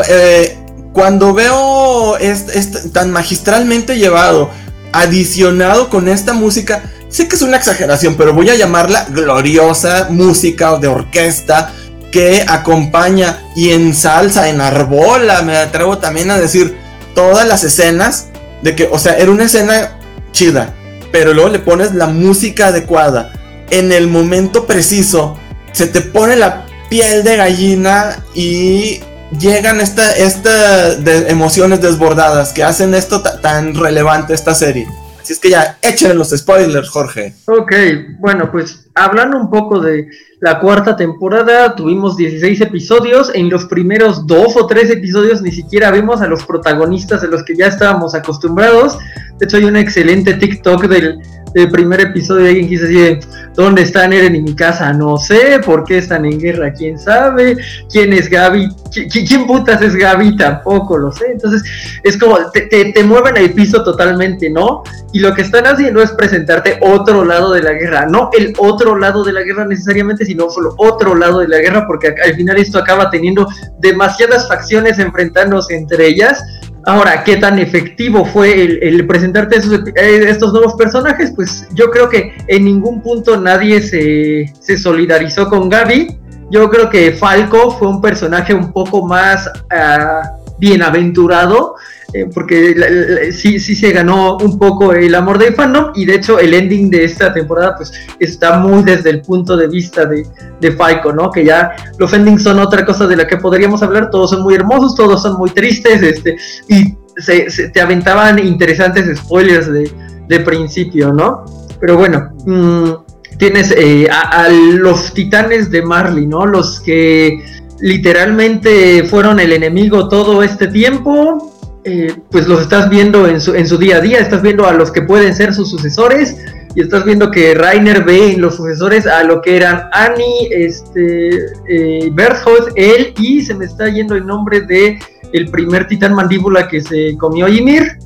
eh, cuando veo es, tan magistralmente llevado, adicionado con esta música, sé que es una exageración, pero voy a llamarla gloriosa música de orquesta que acompaña y ensalza, enarbola, me atrevo también a decir, todas las escenas de que, o sea, era una escena chida, pero luego le pones la música adecuada, en el momento preciso, se te pone la piel de gallina y llegan estas esta de emociones desbordadas que hacen esto tan relevante esta serie. Así es que ya, échenle los spoilers, Jorge. Ok, bueno, pues hablando un poco de la cuarta temporada, tuvimos 16 episodios. En los primeros dos o tres episodios ni siquiera vimos a los protagonistas de los que ya estábamos acostumbrados. De hecho, hay un excelente TikTok del el primer episodio alguien quise ¿dónde están Eren y mi casa? No sé, ¿por qué están en guerra? ¿Quién sabe? ¿Quién es Gaby? ¿Quién putas es Gaby? Tampoco lo sé. Entonces, es como, te, te, mueven el piso totalmente, ¿no? Y lo que están haciendo es presentarte otro lado de la guerra, no el otro lado de la guerra necesariamente, sino solo otro lado de la guerra, porque al final esto acaba teniendo demasiadas facciones enfrentándose entre ellas Ahora, ¿qué tan efectivo fue el, presentarte eh, estos nuevos personajes? Pues yo creo que en ningún punto nadie se, solidarizó con Gaby. yo creo que Falco fue un personaje un poco más ah, bienaventurado, eh, porque sí, sí se ganó un poco el amor del fandom y de hecho el ending de esta temporada pues está muy desde el punto de vista de, de Falco, ¿no? Que ya los endings son otra cosa de la que podríamos hablar, todos son muy hermosos, todos son muy tristes, este, y se, te aventaban interesantes spoilers de, de principio, ¿no? Pero bueno, mmm, tienes eh, a, los titanes de Marley, ¿no? Los que literalmente fueron el enemigo todo este tiempo, eh, pues los estás viendo en su, en su día a día, estás viendo a los que pueden ser sus sucesores y estás viendo que Rainer ve en los sucesores a lo que eran Annie, este, eh, Berthold, él y se me está yendo el nombre de el primer titán mandíbula que se comió Ymir.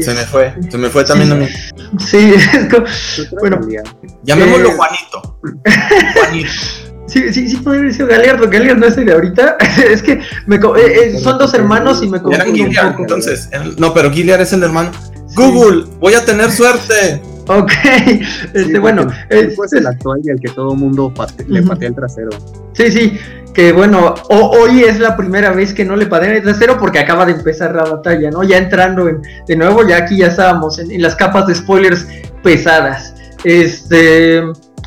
Se me fue, se me fue también a mí. Sí, bueno. Llamémoslo eh, Juanito. Juanito. Sí, sí, sí podría decir Galeardo, Galeardo no es de ahorita. es que me, eh, eh, son dos hermanos y me confundo un poco. Entonces, no, pero Gilliard es el hermano. Google, voy a tener suerte. Ok, este, bueno. Es, es el actual y al que todo mundo le patea el trasero. Sí, sí, que bueno, hoy es la primera vez que no le patean el trasero porque acaba de empezar la batalla, ¿no? Ya entrando en, de nuevo, ya aquí ya estábamos en, las capas de spoilers pesadas. Este.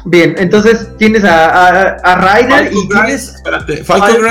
Bien, entonces tienes a, a, Ryder y tienes. Espérate, Falcon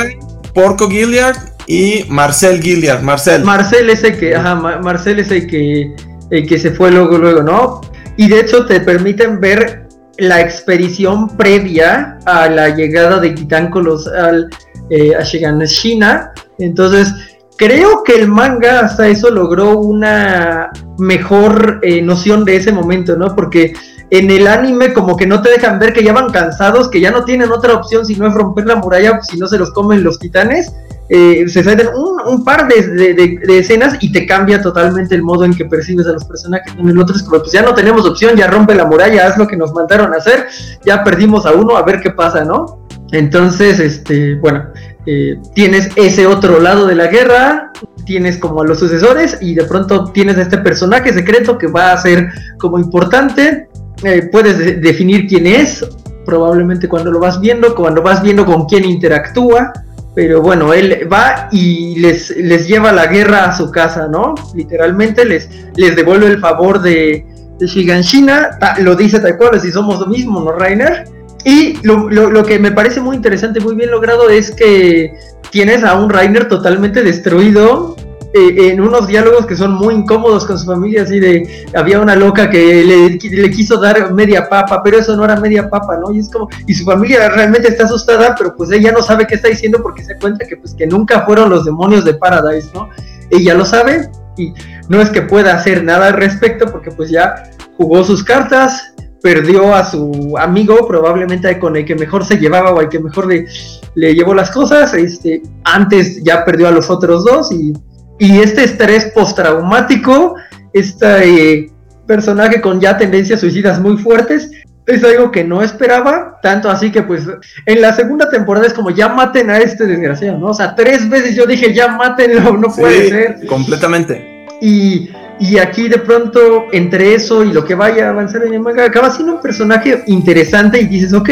Porco Gilliard y Marcel Gilliard. Marcel. Marcel es el que, ajá, Marcel es el que, el que se fue luego, luego, ¿no? Y de hecho te permiten ver la expedición previa a la llegada de Titáncolos al, eh, a Shiganshina. Entonces, creo que el manga hasta eso logró una mejor eh, noción de ese momento, ¿no? Porque en el anime como que no te dejan ver que ya van cansados, que ya no tienen otra opción si no es romper la muralla, si no se los comen los titanes. Eh, se salen un, par de, escenas y te cambia totalmente el modo en que percibes a los personajes. En el otro como, pues ya no tenemos opción, ya rompe la muralla, haz lo que nos mandaron a hacer, ya perdimos a uno, a ver qué pasa, ¿no? Entonces, este, bueno, eh, tienes ese otro lado de la guerra, tienes como a los sucesores y de pronto tienes a este personaje secreto que va a ser como importante, eh, puedes definir quién es, probablemente cuando lo vas viendo, cuando vas viendo con quién interactúa, pero bueno, él va y les, les lleva la guerra a su casa, ¿no? Literalmente les, les devuelve el favor de, de Shiganshina, lo dice tal cual, si somos lo mismo, ¿no, Rainer? Y lo, lo, lo, que me parece muy interesante, muy bien logrado, es que tienes a un Rainer totalmente destruido, eh, en unos diálogos que son muy incómodos con su familia, así de, había una loca que le, le, quiso dar media papa, pero eso no era media papa, ¿no? Y es como, y su familia realmente está asustada, pero pues ella no sabe qué está diciendo porque se cuenta que pues que nunca fueron los demonios de Paradise, ¿no? Ella lo sabe y no es que pueda hacer nada al respecto porque pues ya jugó sus cartas, perdió a su amigo, probablemente con el que mejor se llevaba o al que mejor le, le llevó las cosas, este, antes ya perdió a los otros dos y y este estrés postraumático, este personaje con ya tendencias suicidas muy fuertes, es algo que no esperaba, tanto así que pues en la segunda temporada es como ya maten a este desgraciado, ¿no? O sea, tres veces yo dije ya matenlo, no puede ser. Completamente. Y, y, aquí de pronto, entre eso y lo que vaya a avanzar en el manga, acaba siendo un personaje interesante y dices, ok,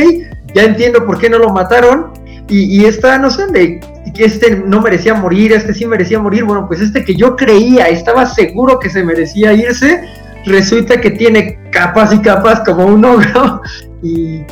ya entiendo por qué no lo mataron. Y, y esta noción de que este no merecía morir, este sí merecía morir, bueno, pues este que yo creía, estaba seguro que se merecía irse, resulta que tiene capas y capas como un ogro y,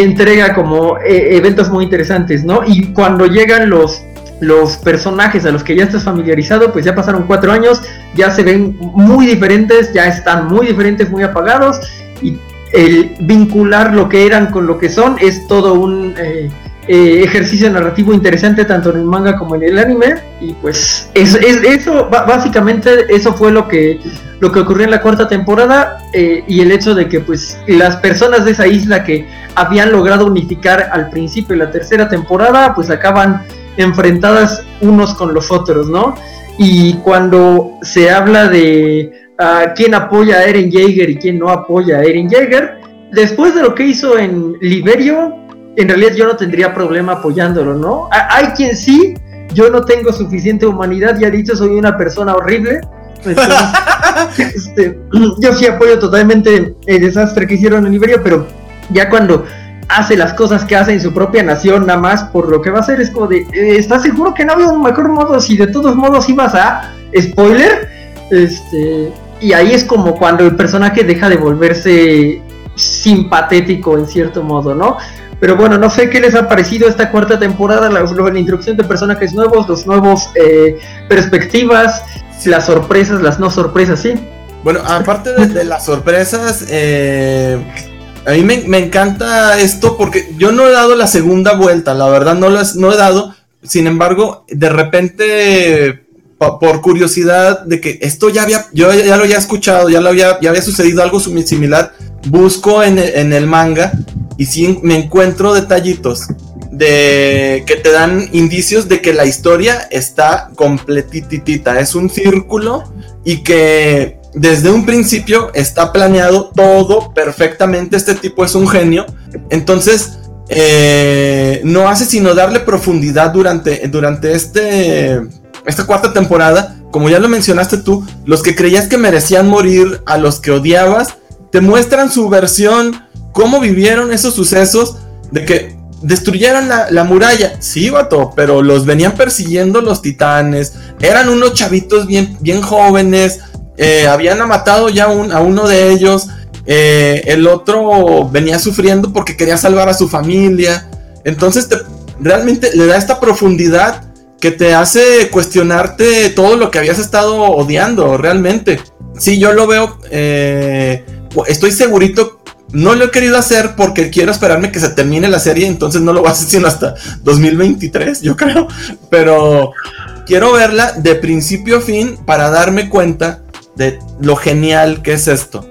entrega como eh, eventos muy interesantes, ¿no? Y cuando llegan los, los personajes a los que ya estás familiarizado, pues ya pasaron cuatro años, ya se ven muy diferentes, ya están muy diferentes, muy apagados, y el vincular lo que eran con lo que son es todo un... Eh, eh, ejercicio narrativo interesante tanto en el manga como en el anime y pues es, eso básicamente eso fue lo que lo que ocurrió en la cuarta temporada eh, y el hecho de que pues las personas de esa isla que habían logrado unificar al principio de la tercera temporada pues acaban enfrentadas unos con los otros no y cuando se habla de uh, quién apoya a Eren Jaeger y quién no apoya a Eren Jaeger después de lo que hizo en Liberio en realidad yo no tendría problema apoyándolo, ¿no? Hay quien sí, yo no tengo suficiente humanidad, ya he dicho, soy una persona horrible. este, yo sí apoyo totalmente el desastre que hicieron en Liberia, pero ya cuando hace las cosas que hace en su propia nación nada más por lo que va a hacer es como de, eh, ¿estás seguro que no había un mejor modo si de todos modos ibas a spoiler? Este, y ahí es como cuando el personaje deja de volverse simpatético en cierto modo, ¿no? Pero bueno, no sé qué les ha parecido esta cuarta temporada, la, la introducción de personajes nuevos, los nuevos eh, perspectivas, las sorpresas, las no sorpresas, ¿sí? Bueno, aparte de, las sorpresas, eh, a mí me, encanta esto porque yo no he dado la segunda vuelta, la verdad no, lo no he dado, sin embargo, de repente por curiosidad de que esto ya había, yo ya lo había escuchado, ya lo había, ya había sucedido algo similar, busco en, el manga y sí me encuentro detallitos de que te dan indicios de que la historia está completitita, es un círculo y que desde un principio está planeado todo perfectamente, este tipo es un genio, entonces eh, no hace sino darle profundidad durante, durante este, esta cuarta temporada, como ya lo mencionaste tú, los que creías que merecían morir, a los que odiabas, te muestran su versión cómo vivieron esos sucesos de que destruyeron la, muralla. Sí, vato, pero los venían persiguiendo los titanes. Eran unos chavitos bien, bien jóvenes. Eh, habían matado ya a uno de ellos. Eh, el otro venía sufriendo porque quería salvar a su familia. Entonces realmente le da esta profundidad que te hace cuestionarte todo lo que habías estado odiando, realmente. Sí, yo lo veo. Eh, estoy segurito no lo he querido hacer porque quiero esperarme que se termine la serie, entonces no lo voy a hacer sino hasta 2023, yo creo. Pero quiero verla de principio a fin para darme cuenta de lo genial que es esto.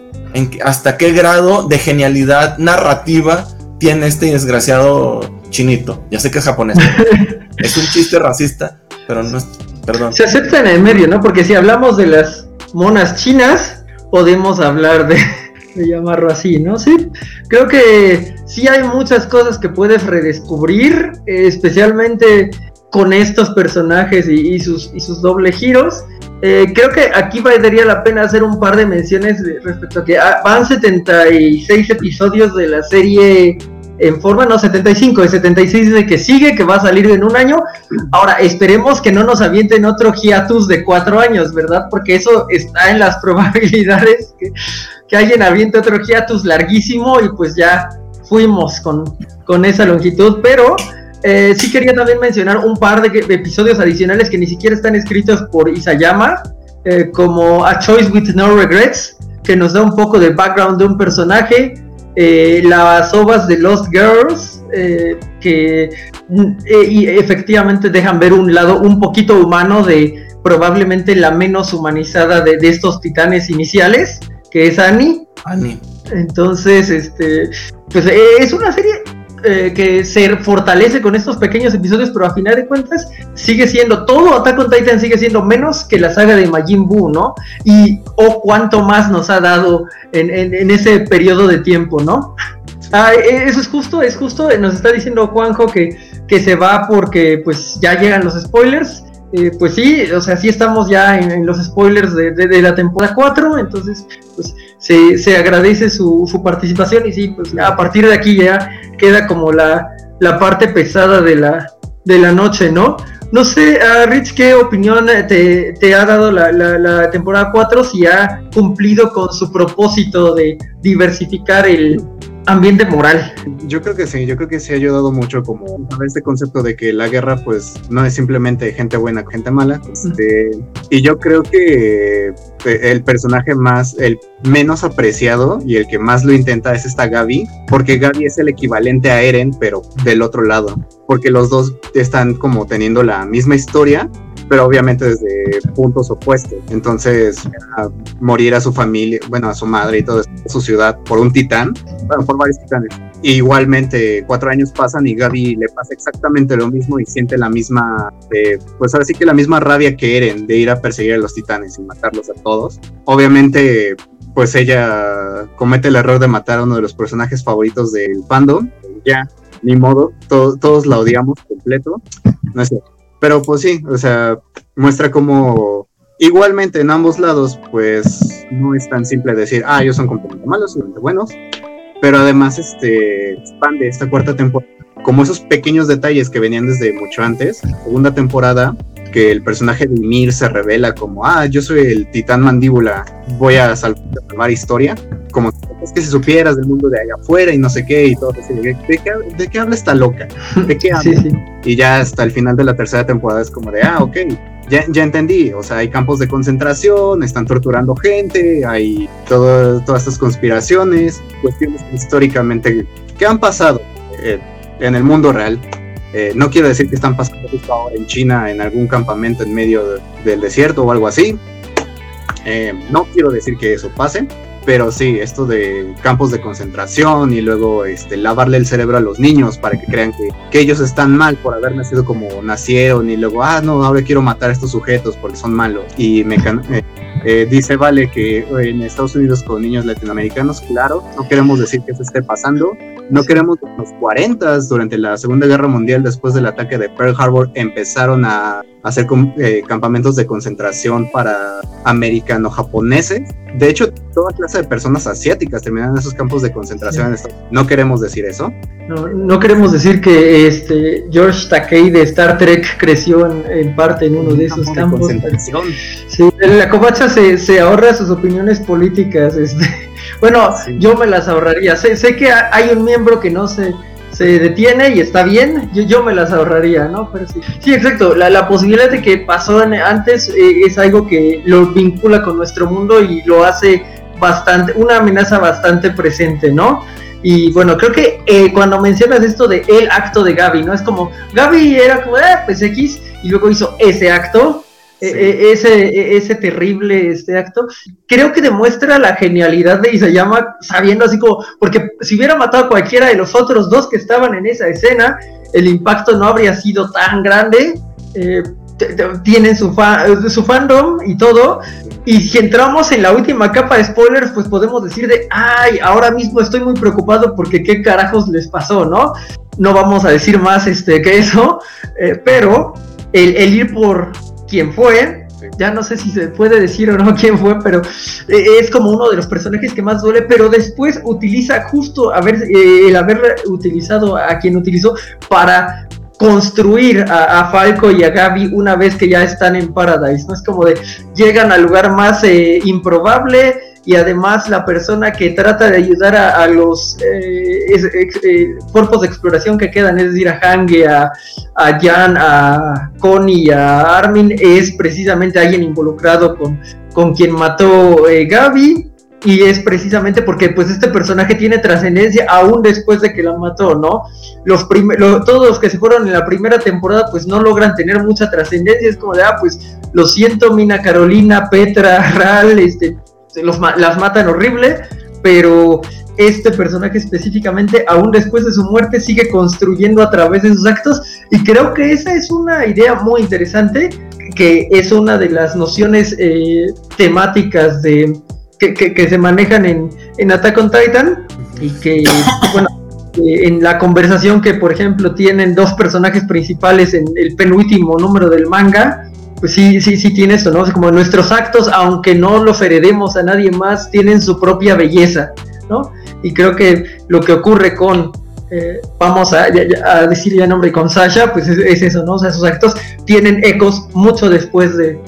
Hasta qué grado de genialidad narrativa tiene este desgraciado chinito. Ya sé que es japonés. es un chiste racista, pero no es. Perdón. Se acepta en el medio, ¿no? Porque si hablamos de las monas chinas, podemos hablar de de llamarlo así, ¿no? Sí, creo que sí hay muchas cosas que puedes redescubrir, especialmente con estos personajes y, sus, y sus doble giros. Eh, creo que aquí valdría la pena hacer un par de menciones respecto a que ah, van 76 episodios de la serie en forma, no, 75, de 76 de que sigue, que va a salir en un año. Ahora, esperemos que no nos avienten otro hiatus de cuatro años, ¿verdad? Porque eso está en las probabilidades que, que alguien aviente otro hiatus larguísimo y pues ya fuimos con, con esa longitud, pero eh, sí quería también mencionar un par de, episodios adicionales que ni siquiera están escritos por Isayama, eh, como A Choice with No Regrets, que nos da un poco de background de un personaje, eh, las ovas de Lost Girls, que y efectivamente dejan ver un lado un poquito humano de probablemente la menos humanizada de, de estos titanes iniciales que es Annie. Annie. Entonces, este, pues eh, es una serie eh, que se fortalece con estos pequeños episodios, pero a final de cuentas sigue siendo todo Attack on Titan sigue siendo menos que la saga de Majin Buu, ¿no? Y o cuánto más nos ha dado en, ese periodo de tiempo, ¿no? Ah, e, eso es justo, es justo, nos está diciendo Juanjo que, que se va porque pues ya llegan los spoilers. Eh, pues sí, o sea, sí estamos ya en, los spoilers de, la temporada 4, entonces pues se, agradece su, participación y sí, pues a partir de aquí ya queda como la, parte pesada de la, de la noche, ¿no? No sé, uh, Rich, ¿qué opinión te, te ha dado la, la, la, temporada 4? Si ha cumplido con su propósito de diversificar el, ambiente moral. Yo creo que sí, yo creo que sí ha ayudado mucho como a este concepto de que la guerra pues no es simplemente gente buena, gente mala. Este, y yo creo que eh, el personaje más, el menos apreciado y el que más lo intenta es esta Gaby, porque Gaby es el equivalente a Eren, pero del otro lado, porque los dos están como teniendo la misma historia, pero obviamente desde puntos opuestos. Entonces, morir a su familia, bueno, a su madre y toda su ciudad por un titán, bueno, por varios titanes. igualmente, cuatro años pasan y Gaby le pasa exactamente lo mismo y siente la misma, eh, pues ahora sí que la misma rabia que Eren de ir a perseguir a los titanes y matarlos a todos. Obviamente, pues ella comete el error de matar a uno de los personajes favoritos del fandom. Ya, ni modo, todos la odiamos completo. No es cierto. Pero pues sí, o sea, muestra como igualmente en ambos lados, pues no es tan simple decir, ah, ellos son completamente malos, completamente buenos. pero además este expande esta cuarta temporada como esos pequeños detalles que venían desde mucho antes. Segunda temporada, que el personaje de Ymir se revela como, ah, yo soy el titán mandíbula, voy a salvar historia. Como, es que si supieras del mundo de allá afuera y no sé qué y todo eso, ¿de, qué, de qué habla esta loca? ¿De qué habla? Y ya hasta el final de la tercera temporada es como de, ah, ok, ya, ya, entendí, o sea, hay campos de concentración, están torturando gente, hay todo, todas estas conspiraciones, cuestiones históricamente que han pasado. Eh, en el mundo real. Eh, no quiero decir que están pasando justo ahora en China en algún campamento en medio del desierto o algo así. Eh, no quiero decir que eso pase, pero sí, esto de campos de concentración y luego este, lavarle el cerebro a los niños para que crean que, que, ellos están mal por haber nacido como nacieron y luego, ah, no, ahora quiero matar a estos sujetos porque son malos. Y me, eh, dice Vale que en Estados Unidos con niños latinoamericanos, claro, no queremos decir que eso esté pasando, no queremos que en los 40 durante la Segunda Guerra Mundial, después del ataque de Pearl Harbor, empezaron a hacer eh, campamentos de concentración para americano-japoneses. De hecho, toda clase de personas asiáticas terminan en esos campos de concentración. No queremos decir eso. No, no, queremos decir que este George Takei de Star Trek creció en, parte en uno de esos campos. De sí, la covacha se, se ahorra sus opiniones políticas. Este bueno, yo me las ahorraría. Sé, sé, que hay un miembro que no se, se detiene y está bien, yo, yo me las ahorraría, ¿no? Pero sí, sí exacto. La, la posibilidad de que pasó antes eh, es algo que lo vincula con nuestro mundo y lo hace bastante, una amenaza bastante presente, ¿no? Y bueno, creo que eh, cuando mencionas esto de el acto de Gaby, ¿no? Es como, Gaby era como, eh, pues X, y luego hizo ese acto, e, e, ese, e, ese terrible este acto, creo que demuestra la genialidad de Isayama, sabiendo así como, porque si hubiera matado a cualquiera de los otros dos que estaban en esa escena, el impacto no habría sido tan grande. Eh, tienen su, su fandom y todo. Y si entramos en la última capa de spoilers, pues podemos decir de, ay, ahora mismo estoy muy preocupado porque qué carajos les pasó, ¿no? No vamos a decir más este, que eso, eh, pero el, el, ir por, quién fue. Ya no sé si se puede decir o no quién fue, pero eh, es como uno de los personajes que más duele, pero después utiliza justo haber, eh, el haber utilizado a quien utilizó para construir a, Falco y a Gaby una vez que ya están en Paradise, ¿no? Es como de llegan al lugar más eh, improbable, y además la persona que trata de ayudar a, los eh, eh, cuerpos de exploración que quedan, es decir, a Hange, a, a Jan, a Connie, a Armin, es precisamente alguien involucrado con, con quien mató eh, Gaby. Y es precisamente porque pues este personaje tiene trascendencia aún después de que la mató, ¿no? Los todos los que se fueron en la primera temporada pues no logran tener mucha trascendencia, es como de, ah, pues lo siento, Mina Carolina, Petra, Ral, este, los, las matan horrible, pero este personaje específicamente, aún después de su muerte, sigue construyendo a través de sus actos y creo que esa es una idea muy interesante, que es una de las nociones eh, temáticas de, que, se manejan en, en Attack on Titan y que, bueno, en la conversación que, por ejemplo, tienen dos personajes principales en el penúltimo número del manga, pues sí, sí, sí tiene eso, ¿no? como nuestros actos, aunque no los heredemos a nadie más, tienen su propia belleza, ¿no? Y creo que lo que ocurre con, eh, vamos a, decir ya nombre, con Sasha, pues es, eso, ¿no? O sea, sus actos tienen ecos mucho después de,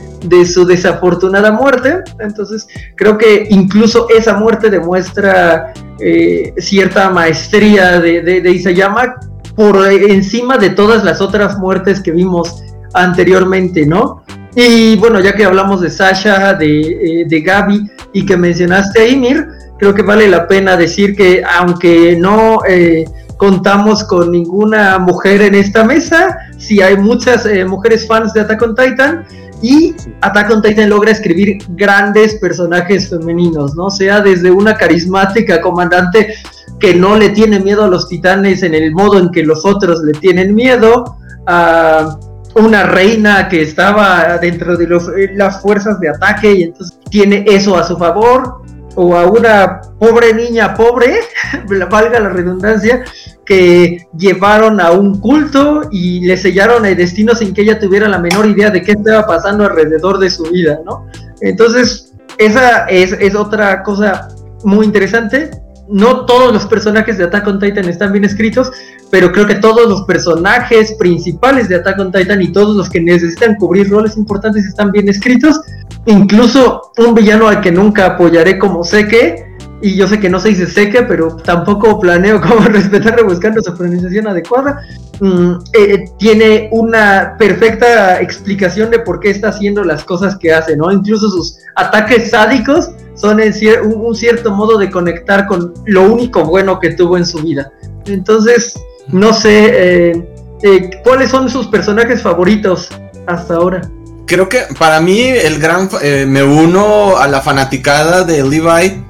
su desafortunada muerte. Entonces, creo que incluso esa muerte demuestra eh, cierta maestría de, de, de Isayama por encima de todas las otras muertes que vimos anteriormente, ¿no? Y bueno, ya que hablamos de Sasha, de, eh, de Gaby y que mencionaste a Ymir, creo que vale la pena decir que aunque no eh, contamos con ninguna mujer en esta mesa, sí hay muchas eh, mujeres fans de Attack on Titan y Attack on Titan logra escribir grandes personajes femeninos, ¿no? Sea desde una carismática comandante que no le tiene miedo a los titanes en el modo en que los otros le tienen miedo, a una reina que estaba dentro de eh, las fuerzas de ataque y entonces tiene eso a su favor, o a una pobre niña pobre, valga la redundancia, que llevaron a un culto y le sellaron el destino sin que ella tuviera la menor idea de qué estaba pasando alrededor de su vida, ¿no? Entonces, esa es, es otra cosa muy interesante no todos los personajes de Attack on Titan están bien escritos, pero creo que todos los personajes principales de Attack on Titan y todos los que necesitan cubrir roles importantes están bien escritos. Incluso un villano al que nunca apoyaré como Seke, y yo sé que no se dice Seke, pero tampoco planeo cómo respetar buscando su pronunciación adecuada. Mm, eh, tiene una perfecta explicación de por qué está haciendo las cosas que hace, ¿no? Incluso sus ataques sádicos son en un, cierto modo de conectar con lo único bueno que tuvo en su vida. Entonces, no sé, eh, eh, ¿cuáles son sus personajes favoritos hasta ahora? Creo que para mí el gran, me uno a la fanaticada de Levi.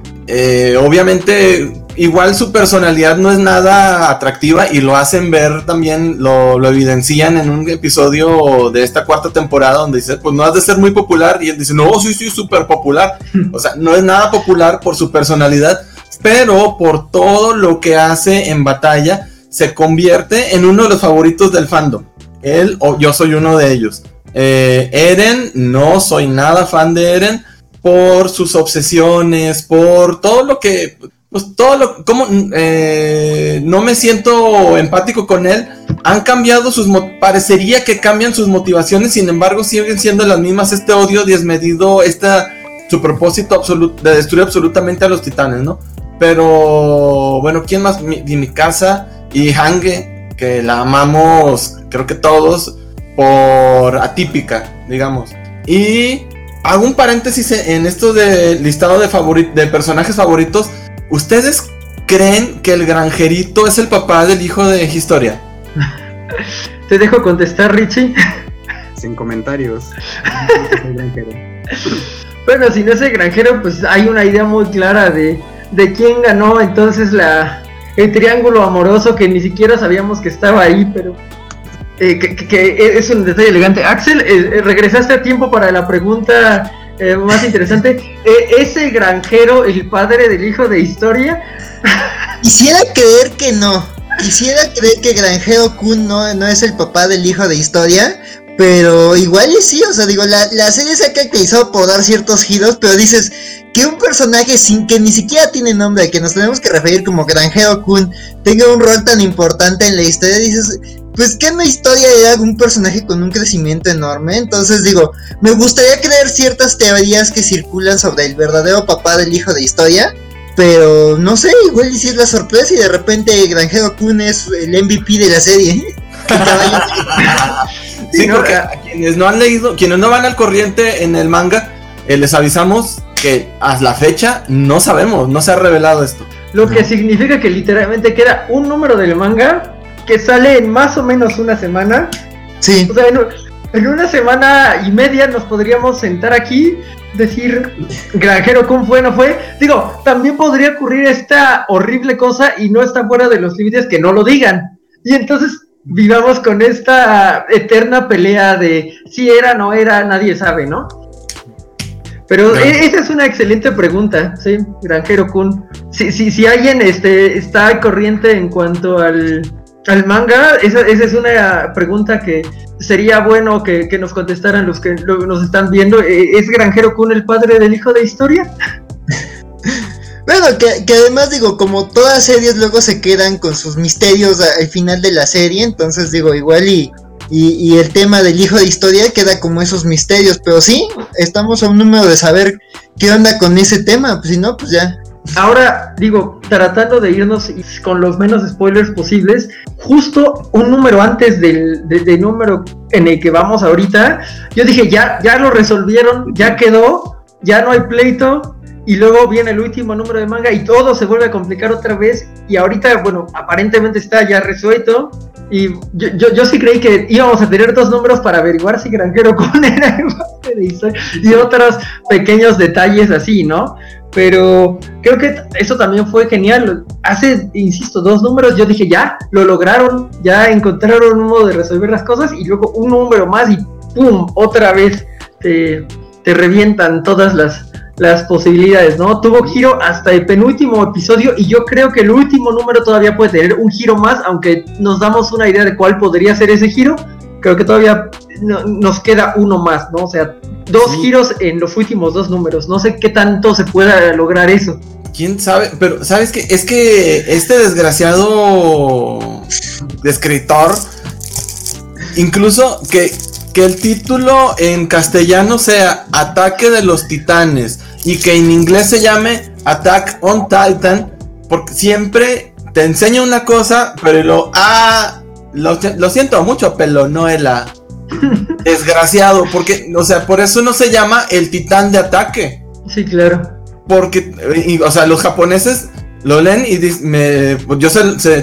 obviamente igual su personalidad no es nada atractiva y lo hacen ver también, lo, evidencian en un episodio de esta cuarta temporada donde dice, pues no has de ser muy popular y él dice, no, sí, sí, súper popular. O sea, no es nada popular por su personalidad, pero por todo lo que hace en batalla, se convierte en uno de los favoritos del fandom. Él o yo soy uno de ellos. Eh, Eren, no soy nada fan de Eren por sus obsesiones, por todo lo que pues todo lo, como eh, no me siento empático con él, han cambiado sus, parecería que cambian sus motivaciones, sin embargo siguen siendo las mismas, este odio desmedido, esta, su propósito absoluto de destruir absolutamente a los titanes, ¿no? Pero, bueno, ¿quién más? Mi, mi casa y Hange, que la amamos, creo que todos, por atípica, digamos. Y hago un paréntesis en esto de listado de, de personajes favoritos ¿Ustedes creen que el granjerito es el papá del hijo de Historia? Te dejo contestar, Richie. Sin comentarios. bueno, si no es el granjero, pues hay una idea muy clara de, de quién ganó entonces la, el triángulo amoroso que ni siquiera sabíamos que estaba ahí, pero eh, que, es un detalle elegante. Axel, eh, eh, regresaste a tiempo para la pregunta más interesante, eh, ese granjero, el padre del hijo de historia. Quisiera creer que no. Quisiera creer que Granjero Kun no, no es el papá del hijo de historia. Pero igual y sí, o sea, digo, la, la serie se ha caracterizado por dar ciertos giros, pero dices que un personaje sin que ni siquiera tiene nombre, que nos tenemos que referir como Granjero Kun, tenga un rol tan importante en la historia, dices, pues que una historia era un personaje con un crecimiento enorme. Entonces digo, me gustaría creer ciertas teorías que circulan sobre el verdadero papá del hijo de historia. Pero no sé, igual si es la sorpresa y de repente Granjero Kun es el MVP de la serie. sí, porque a quienes no han leído, quienes no van al corriente en el manga, eh, les avisamos que a la fecha no sabemos, no se ha revelado esto. Lo que significa que literalmente queda un número del manga que sale en más o menos una semana. Sí. O sea, en, una semana y media nos podríamos sentar aquí, decir, granjero, ¿cómo fue? ¿No fue? Digo, también podría ocurrir esta horrible cosa y no está fuera de los límites que no lo digan. Y entonces vivamos con esta eterna pelea de si era, no era, nadie sabe, ¿no? Pero e, esa es una excelente pregunta, sí, Granjero Kun. Si, si, si alguien este, está corriente en cuanto al, al manga, esa, es una pregunta que sería bueno que, nos contestaran los que nos están viendo. Eh, ¿Es Granjero Kun el padre del hijo de historia? Bueno, que, además digo, como todas series luego se quedan con sus misterios al final de la serie, entonces digo, igual y, y, el tema del hijo de historia queda como esos misterios, pero sí, estamos a un número de saber qué onda con ese tema, pues si no, pues ya, Ahora, digo, tratando de irnos con los menos spoilers posibles, justo un número antes del, número en el que vamos ahorita, yo dije, ya, ya lo resolvieron, ya quedó, ya no hay pleito, y luego viene el último número de manga y todo se vuelve a complicar otra vez, y ahorita, bueno, aparentemente está ya resuelto, y yo, yo, yo, sí creí que íbamos a tener dos números para averiguar si Granjero con era y otros pequeños detalles así, ¿no? Pero creo que eso también fue genial. Hace, insisto, dos números, yo dije, ya, lo lograron, ya encontraron un modo de resolver las cosas y luego un número más y ¡pum! Otra vez te, revientan todas las, las posibilidades, ¿no? Tuvo giro hasta el penúltimo episodio y yo creo que el último número todavía puede tener un giro más, aunque nos damos una idea de cuál podría ser ese giro. Creo que todavía nos queda uno más, ¿no? O sea, dos giros en los últimos dos números. No sé qué tanto se pueda lograr eso. quién sabe, pero sabes que es que este desgraciado escritor, incluso que, que el título en castellano sea Ataque de los Titanes y que en inglés se llame Attack on Titan, porque siempre te enseña una cosa, pero lo, ah, lo, lo siento mucho, pero no es la desgraciado, porque, o sea, por eso no se llama el titán de ataque. Sí, claro. Porque, o sea, los japoneses lo leen y me, yo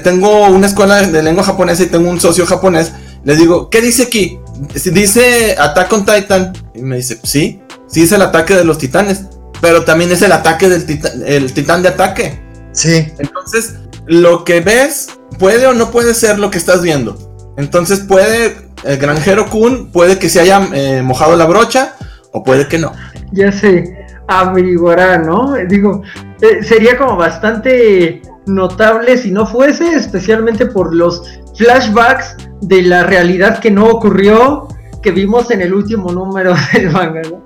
tengo una escuela de lengua japonesa y tengo un socio japonés. Le digo, ¿qué dice aquí? Dice Attack on Titan. Y me dice, sí, sí es el ataque de los titanes. Pero también es el ataque del titán, el titán de ataque. Sí. Entonces, lo que ves puede o no puede ser lo que estás viendo. Entonces puede, el granjero Kun puede que se haya eh, mojado la brocha o puede que no. Ya se averiguará, ¿no? Digo, eh, sería como bastante notable si no fuese, especialmente por los flashbacks de la realidad que no ocurrió que vimos en el último número del manga, ¿no?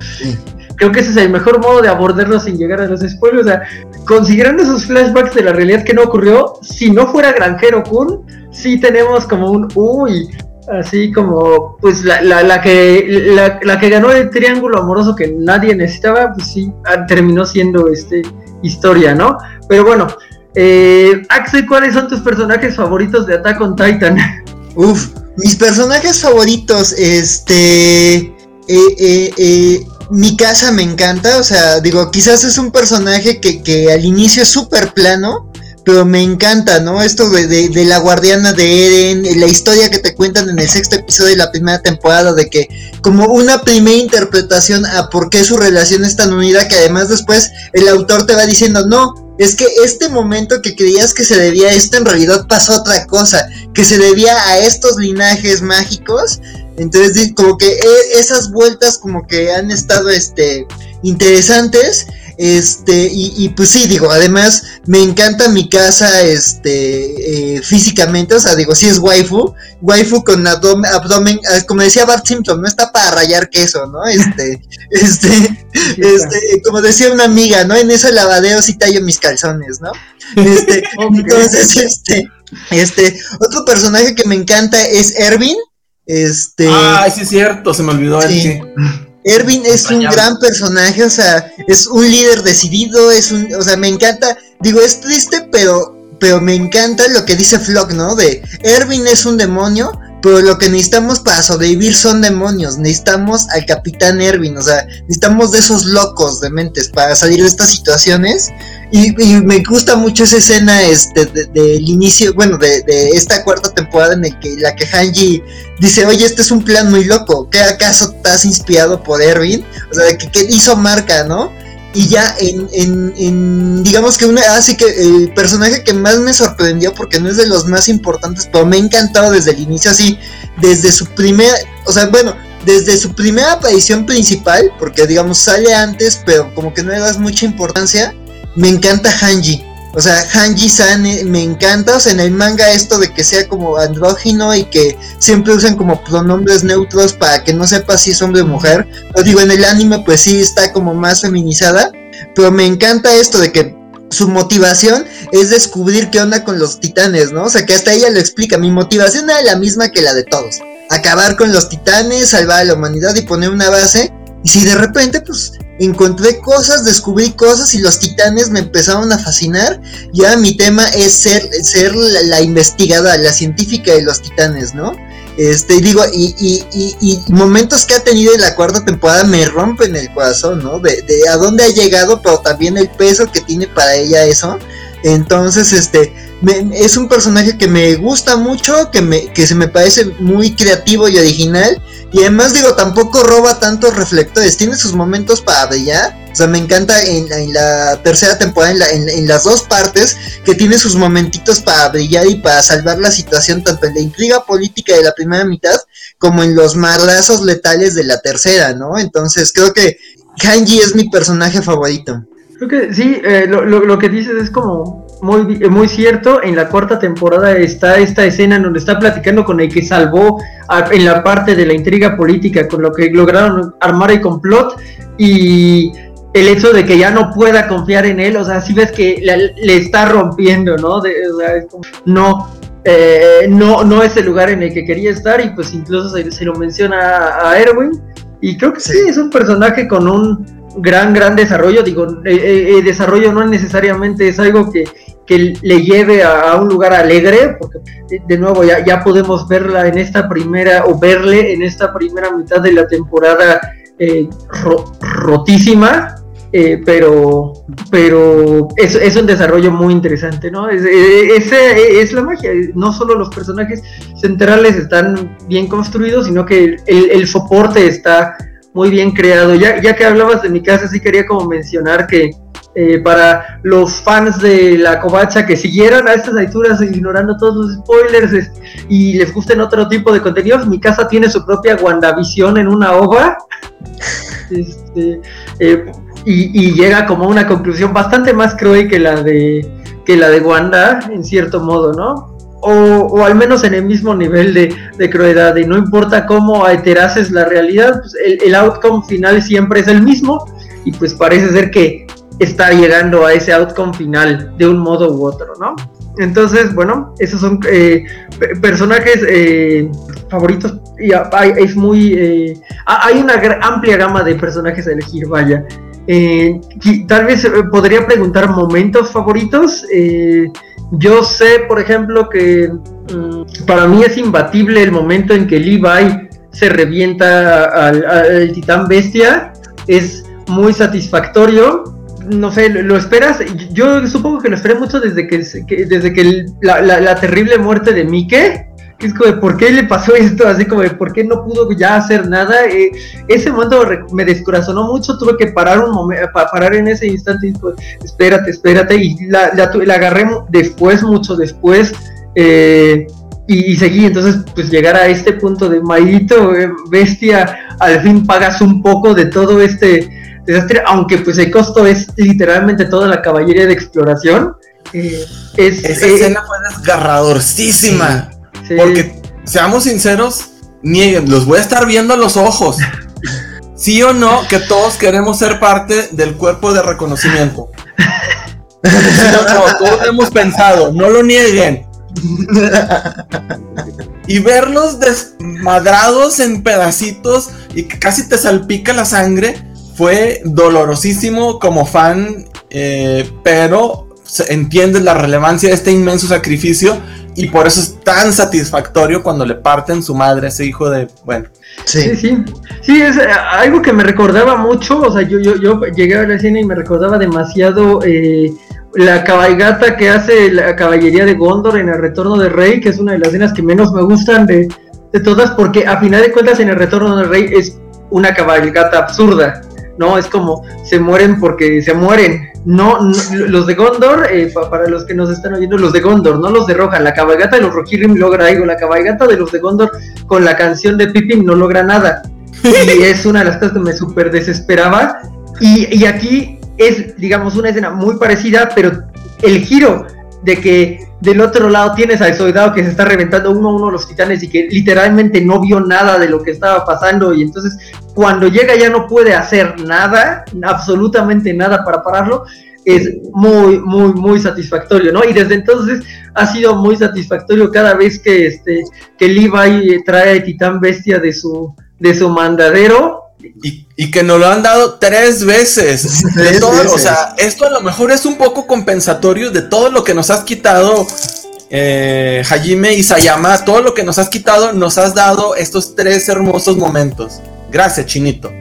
Creo que ese es el mejor modo de abordarlo sin llegar a los spoilers. O sea, considerando esos flashbacks de la realidad que no ocurrió, si no fuera Granjero Kun, sí tenemos como un uy, así como pues la, la, que la, que ganó el triángulo amoroso que nadie necesitaba, pues sí, ah, terminó siendo este historia, ¿no? Pero bueno, eh, Axel, ¿cuáles son tus personajes favoritos de Attack on Titan? Uf, mis personajes favoritos, este, eh, eh, eh, mi casa me encanta, o sea, digo, quizás es un personaje que, que al inicio es súper plano, pero me encanta, ¿no? Esto de, de, la guardiana de Eren, la historia que te cuentan en el sexto episodio de la primera temporada, de que como una primera interpretación a por qué su relación es tan unida, que además después el autor te va diciendo, no, es que este momento que creías que se debía a esto en realidad pasó otra cosa, que se debía a estos linajes mágicos. Entonces, como que e, esas vueltas como que han estado este interesantes este, y, pues sí, digo, además me encanta mi casa, este, eh, físicamente, o sea, digo, sí es waifu, waifu con abdomen, ah, como decía Bart Simpson, no está para rayar queso, ¿no? Este, este, este, como decía una amiga, ¿no? En ese lavadeo sí tallo mis calzones, ¿no? Este, entonces, este, este, otro personaje que me encanta es Erwin, este. Ah, sí es cierto, se me olvidó sí. Erwin es un gran personaje, o sea, es un líder decidido, es un, o sea, me encanta, digo, es triste, pero, pero me encanta lo que dice Flock, ¿no? De Erwin es un demonio, pero lo que necesitamos para sobrevivir son demonios. Necesitamos al capitán Erwin. O sea, necesitamos de esos locos de mentes para salir de estas situaciones. Y, me gusta mucho esa escena este, del inicio, bueno, de, esta cuarta temporada en que la que Hanji dice, oye, este es un plan muy loco. ¿Qué acaso estás inspirado por Erwin? O sea, que hizo marca, ¿no? Y ya en, en, digamos que una, así que el personaje que más me sorprendió porque no es de los más importantes, pero me ha encantado desde el inicio, así, desde su primera, o sea, bueno, desde su primera aparición principal, porque digamos sale antes, pero como que no le das mucha importancia, me encanta Hanji. O sea, Hanji-san eh, me encanta, o sea, en el manga esto de que sea como andrógino y que siempre usan como pronombres neutros para que no sepa si es hombre o mujer. Lo digo, en el anime pues sí está como más feminizada, pero me encanta esto de que su motivación es descubrir qué onda con los titanes, ¿no? O sea, que hasta ella lo explica, mi motivación era la misma que la de todos. Acabar con los titanes, salvar a la humanidad y poner una base. Y si de repente, pues, encontré cosas, descubrí cosas y los titanes me empezaron a fascinar. Ya mi tema es ser, ser la, investigadora, la científica de los titanes, ¿no? Este, digo, y, y, y, momentos que ha tenido en la cuarta temporada me rompen el corazón, ¿no? De, de a dónde ha llegado, pero también el peso que tiene para ella eso. Entonces, este, es un personaje que me gusta mucho, que, me, que se me parece muy creativo y original. Y además, digo, tampoco roba tantos reflectores. Tiene sus momentos para brillar. O sea, me encanta en, la tercera temporada, en, las dos partes, que tiene sus momentitos para brillar y para salvar la situación, tanto en la intriga política de la primera mitad, como en los marrazos letales de la tercera, ¿no? Entonces, creo que Hanji es mi personaje favorito. Creo que sí, eh, lo, lo, que dices es como muy, muy cierto. En la cuarta temporada está esta escena en donde está platicando con el que salvó en la parte de la intriga política, con lo que lograron armar el complot. Y, el hecho de que ya no pueda confiar en él, o sea, si ves que le, está rompiendo, ¿no? o sea, es como, no, eh, no, no es el lugar en el que quería estar y pues incluso se, lo menciona a Erwin y creo que sí, es un personaje con un gran, gran desarrollo, digo, el eh, eh, desarrollo no necesariamente es algo que, que le lleve a, un lugar alegre, porque de nuevo ya, ya podemos verla en esta primera, o verle en esta primera mitad de la temporada rotísima, eh, pero pero es, es, un desarrollo muy interesante, ¿no? Es, es, la magia, no solo los personajes centrales están bien construidos, sino que el, soporte está muy bien creado. Ya, ya que hablabas de mi casa, sí quería como mencionar que eh, para los fans de la covacha que siguieran a estas alturas ignorando todos los spoilers y les gusten otro tipo de contenidos, mi casa tiene su propia WandaVision en una ova. Este, eh, y, llega como a una conclusión bastante más cruel que la de que la de Wanda, en cierto modo, ¿no? O, al menos en el mismo nivel de, de, crueldad, y no importa cómo alterases la realidad, pues el, outcome final siempre es el mismo, y pues parece ser que está llegando a ese outcome final de un modo u otro, ¿no? Entonces, bueno, esos son eh, personajes eh, favoritos y es muy... Eh, hay una amplia gama de personajes a elegir, vaya. Eh, tal vez eh, podría preguntar momentos favoritos. Eh, yo sé, por ejemplo, que mm, para mí es imbatible el momento en que Levi se revienta al, titán bestia. Es muy satisfactorio. No sé, ¿lo, esperas? Yo supongo que lo esperé mucho desde que, desde que la, la, terrible muerte de Mike es como de por qué le pasó esto, así como de por qué no pudo ya hacer nada. Eh, ese momento me descorazonó mucho, tuve que parar un momento, parar en ese instante y pues, espérate, espérate, y la, la, agarré después, mucho después, eh, y, seguí. Entonces, pues llegar a este punto de maldito eh, bestia, al fin pagas un poco de todo este desastre, aunque pues el costo es literalmente toda la caballería de exploración. Esa escena fue desgarradorcísima. Porque, seamos sinceros, nieguen, los voy a estar viendo a los ojos. ¿Sí o no que todos queremos ser parte del cuerpo de reconocimiento? no, todos hemos pensado, no lo nieguen. Y verlos desmadrados en pedacitos y que casi te salpica la sangre fue dolorosísimo como fan, eh, pero entiendes la relevancia de este inmenso sacrificio y por eso es tan satisfactorio cuando le parten su madre a ese hijo de, bueno. Sí, sí, sí, es eh, algo que me recordaba mucho, o sea, yo, yo, yo llegué a la escena y me recordaba demasiado eh, la cabalgata que hace la caballería de Gondor en el Retorno del Rey, que es una de las escenas que menos me gustan de, de todas, porque a final de cuentas en el Retorno del Rey es una cabalgata absurda, ¿no? Es como se mueren porque se mueren, no, los de Gondor, eh, para los que nos están oyendo, los de Gondor, no los de Rohan. La cabalgata de los Rohirrim logra algo, la cabalgata de los de Gondor con la canción de Pippin no logra nada. Y es una de las cosas que me súper desesperaba. Y, y aquí es, digamos, una escena muy parecida, pero el giro de que del otro lado tienes al soldado que se está reventando uno a uno los titanes y que literalmente no vio nada de lo que estaba pasando y entonces cuando llega ya no puede hacer nada, absolutamente nada para pararlo, es muy, muy, muy satisfactorio, ¿no? Y desde entonces ha sido muy satisfactorio cada vez que este que Levi trae a Titán Bestia de su de su mandadero y, que nos lo han dado tres veces. De todo, O sea, esto a lo mejor es un poco compensatorio de todo lo que nos has quitado, eh, Hajime y Sayama. Todo lo que nos has quitado, nos has dado estos tres hermosos momentos. Gracias, Chinito.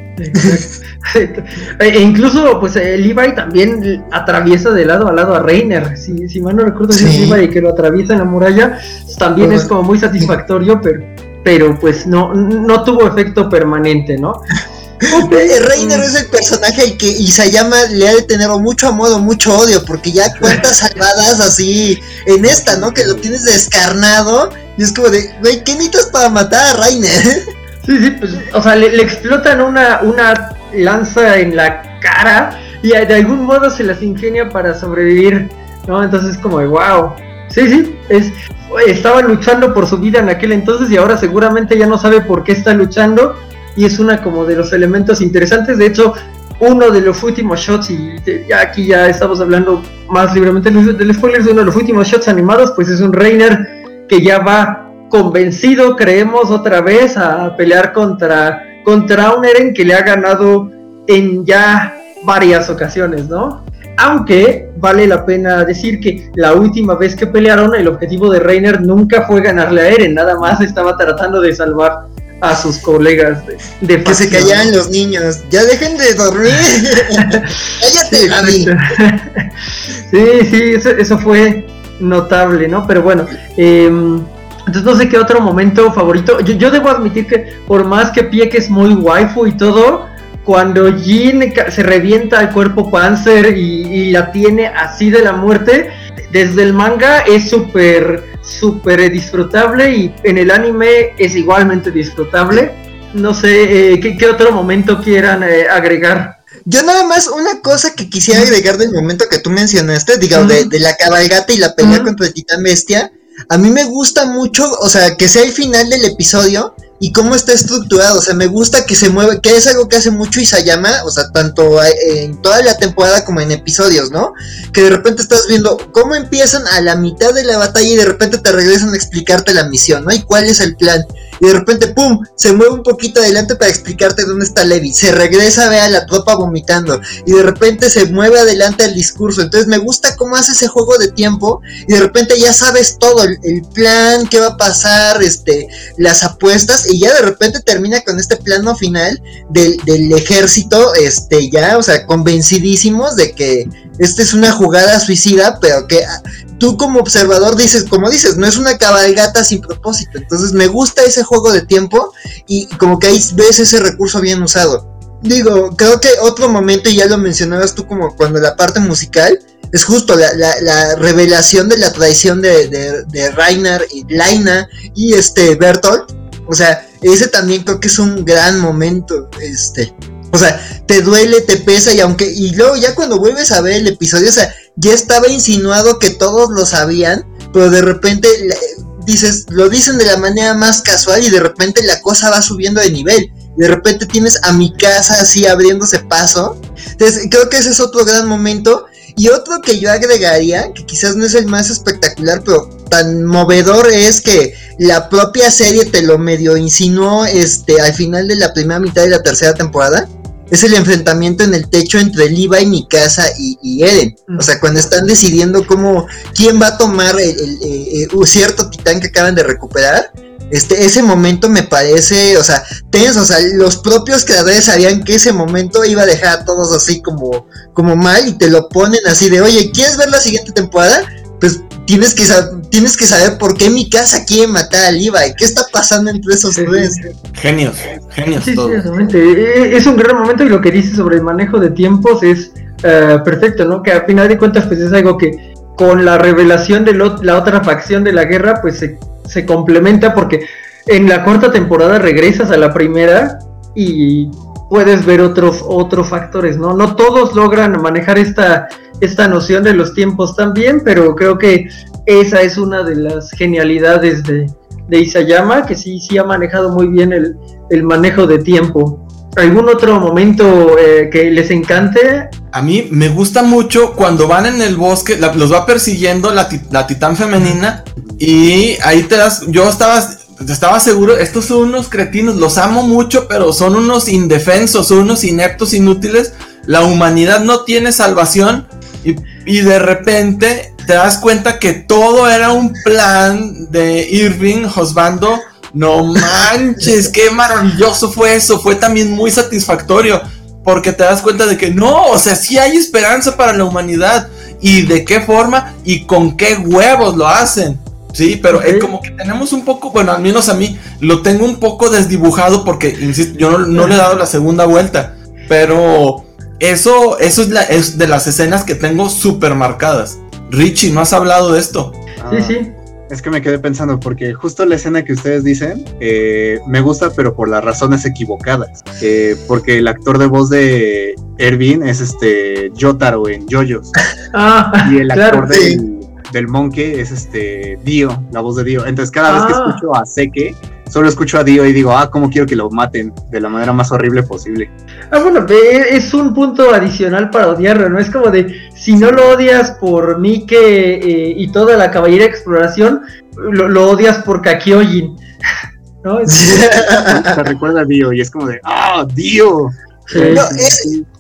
e incluso, pues, el Levi también atraviesa de lado a lado a Reiner. Si, si mal no recuerdo, sí. es Levi que lo atraviesa en la muralla. También es como muy satisfactorio, pero pero pues no, no tuvo efecto permanente, ¿no? Reiner es el personaje al que Isayama le ha de tener mucho amor o mucho odio, porque ya cuentas salvadas así en esta, ¿no? Que lo tienes descarnado y es como de, güey, ¿qué necesitas para matar a Reiner? Sí, sí, pues, o sea, le, explotan una, una lanza en la cara y de algún modo se las ingenia para sobrevivir, ¿no? Entonces, como de, wow. Sí, sí, es, estaba luchando por su vida en aquel entonces y ahora seguramente ya no sabe por qué está luchando y es una como de los elementos interesantes. De hecho, uno de los últimos shots, y ya aquí ya estamos hablando más libremente del spoiler, uno de los últimos shots animados, pues es un Reiner que ya va convencido, creemos otra vez, a pelear contra, contra un Eren que le ha ganado en ya varias ocasiones, ¿no? Aunque vale la pena decir que la última vez que pelearon, el objetivo de Reiner nunca fue ganarle a Eren, nada más estaba tratando de salvar a sus colegas de, Que se callaran los niños. Ya dejen de dormir. Cállate, sí, sí, eso, fue notable, ¿no? Pero bueno, em, entonces no sé qué otro momento favorito. Yo, debo admitir que por más que Pie que es muy waifu y todo, cuando Jin se revienta el cuerpo Panzer y, y la tiene así de la muerte, desde el manga es súper súper disfrutable y en el anime es igualmente disfrutable. No sé, eh, ¿qué, otro momento quieran eh, agregar? Yo nada más una cosa que quisiera agregar del momento que tú mencionaste, digamos, de, la cabalgata y la pelea contra el titán bestia. A mí me gusta mucho, o sea, que sea el final del episodio y cómo está estructurado. O sea, me gusta que se mueve, que es algo que hace mucho Isayama, o sea, tanto en toda la temporada como en episodios, ¿no? Que de repente estás viendo cómo empiezan a la mitad de la batalla y de repente te regresan a explicarte la misión, ¿no? Y cuál es el plan y de repente, ¡pum!, se mueve un poquito adelante para explicarte dónde está Levi, se regresa, ve a la tropa vomitando, y de repente se mueve adelante el discurso. Entonces me gusta cómo hace ese juego de tiempo, y de repente ya sabes todo, el, plan, qué va a pasar, este, las apuestas, y ya de repente termina con este plano final del, del ejército, este, ya, o sea, convencidísimos de que esta es una jugada suicida, pero que tú como observador dices, como dices, no es una cabalgata sin propósito. Entonces me gusta ese juego de tiempo y como que ahí ves ese recurso bien usado. Digo, creo que otro momento, y ya lo mencionabas tú como cuando la parte musical, es justo la, revelación de la traición de, de, Rainer y Laina y este Bertolt. O sea, ese también creo que es un gran momento. Este, o sea, te duele, te pesa y aunque y luego ya cuando vuelves a ver el episodio, o sea, ya estaba insinuado que todos lo sabían, pero de repente dices, lo dicen de la manera más casual y de repente la cosa va subiendo de nivel. De repente tienes a mi casa así abriéndose paso. Entonces, creo que ese es otro gran momento. Y otro que yo agregaría, que quizás no es el más espectacular, pero tan movedor es que la propia serie te lo medio insinuó este, al final de la primera mitad de la tercera temporada es el enfrentamiento en el techo entre Levi, Mikasa y, y Eren. O sea, cuando están decidiendo cómo, quién va a tomar el, cierto titán que acaban de recuperar. Este, ese momento me parece, o sea, tenso, o sea, los propios creadores sabían que ese momento iba a dejar a todos así como, como mal y te lo ponen así de, oye, ¿quieres ver la siguiente temporada? Tienes que, tienes que saber por qué mi casa quiere matar a Levi. ¿Qué está pasando entre esos tres? Genios, genios. Sí, sí, e, Es un gran momento y lo que dice sobre el manejo de tiempos es eh, perfecto, ¿no? Que a final de cuentas, pues es algo que con la revelación de la otra facción de la guerra, pues se, se complementa porque en la cuarta temporada regresas a la primera y puedes ver otros, otros factores, ¿no? No todos logran manejar esta, esta noción de los tiempos también, pero creo que esa es una de las genialidades de, de Isayama, que sí, sí ha manejado muy bien el, manejo de tiempo. ¿Algún otro momento eh, que les encante? A mí me gusta mucho cuando van en el bosque, los va persiguiendo la, la, titán femenina y ahí te das, yo estaba estaba seguro, estos son unos cretinos, los amo mucho, pero son unos indefensos, son unos ineptos, inútiles. La humanidad no tiene salvación y, de repente te das cuenta que todo era un plan de Irving Josbando. No manches, qué maravilloso fue eso, fue también muy satisfactorio, porque te das cuenta de que no, o sea, sí hay esperanza para la humanidad. ¿Y de qué forma? ¿Y con qué huevos lo hacen? Sí, pero es como que tenemos un poco, bueno, al menos a mí lo tengo un poco desdibujado porque, insisto, yo no, le he dado la segunda vuelta, pero eso, eso es, la, es de las escenas que tengo súper marcadas. Richie, ¿no has hablado de esto? sí, ah, sí. Es que me quedé pensando, porque justo la escena que ustedes dicen eh, me gusta, pero por las razones equivocadas. Eh, porque el actor de voz de Erwin es este Jotaro en JoJo's. Ah, y el actor de del Monkey es este Dio, la voz de Dio. Entonces cada vez que ah. escucho a Seke, solo escucho a Dio y digo, ah, cómo quiero que lo maten de la manera más horrible posible. Ah, bueno, es un punto adicional para odiarlo, ¿no? Es como de, si no lo odias por Mike eh, y toda la caballería de exploración, lo, odias por Kakiojin. ¿No? Se recuerda a Dio y es como de, ah, Dio.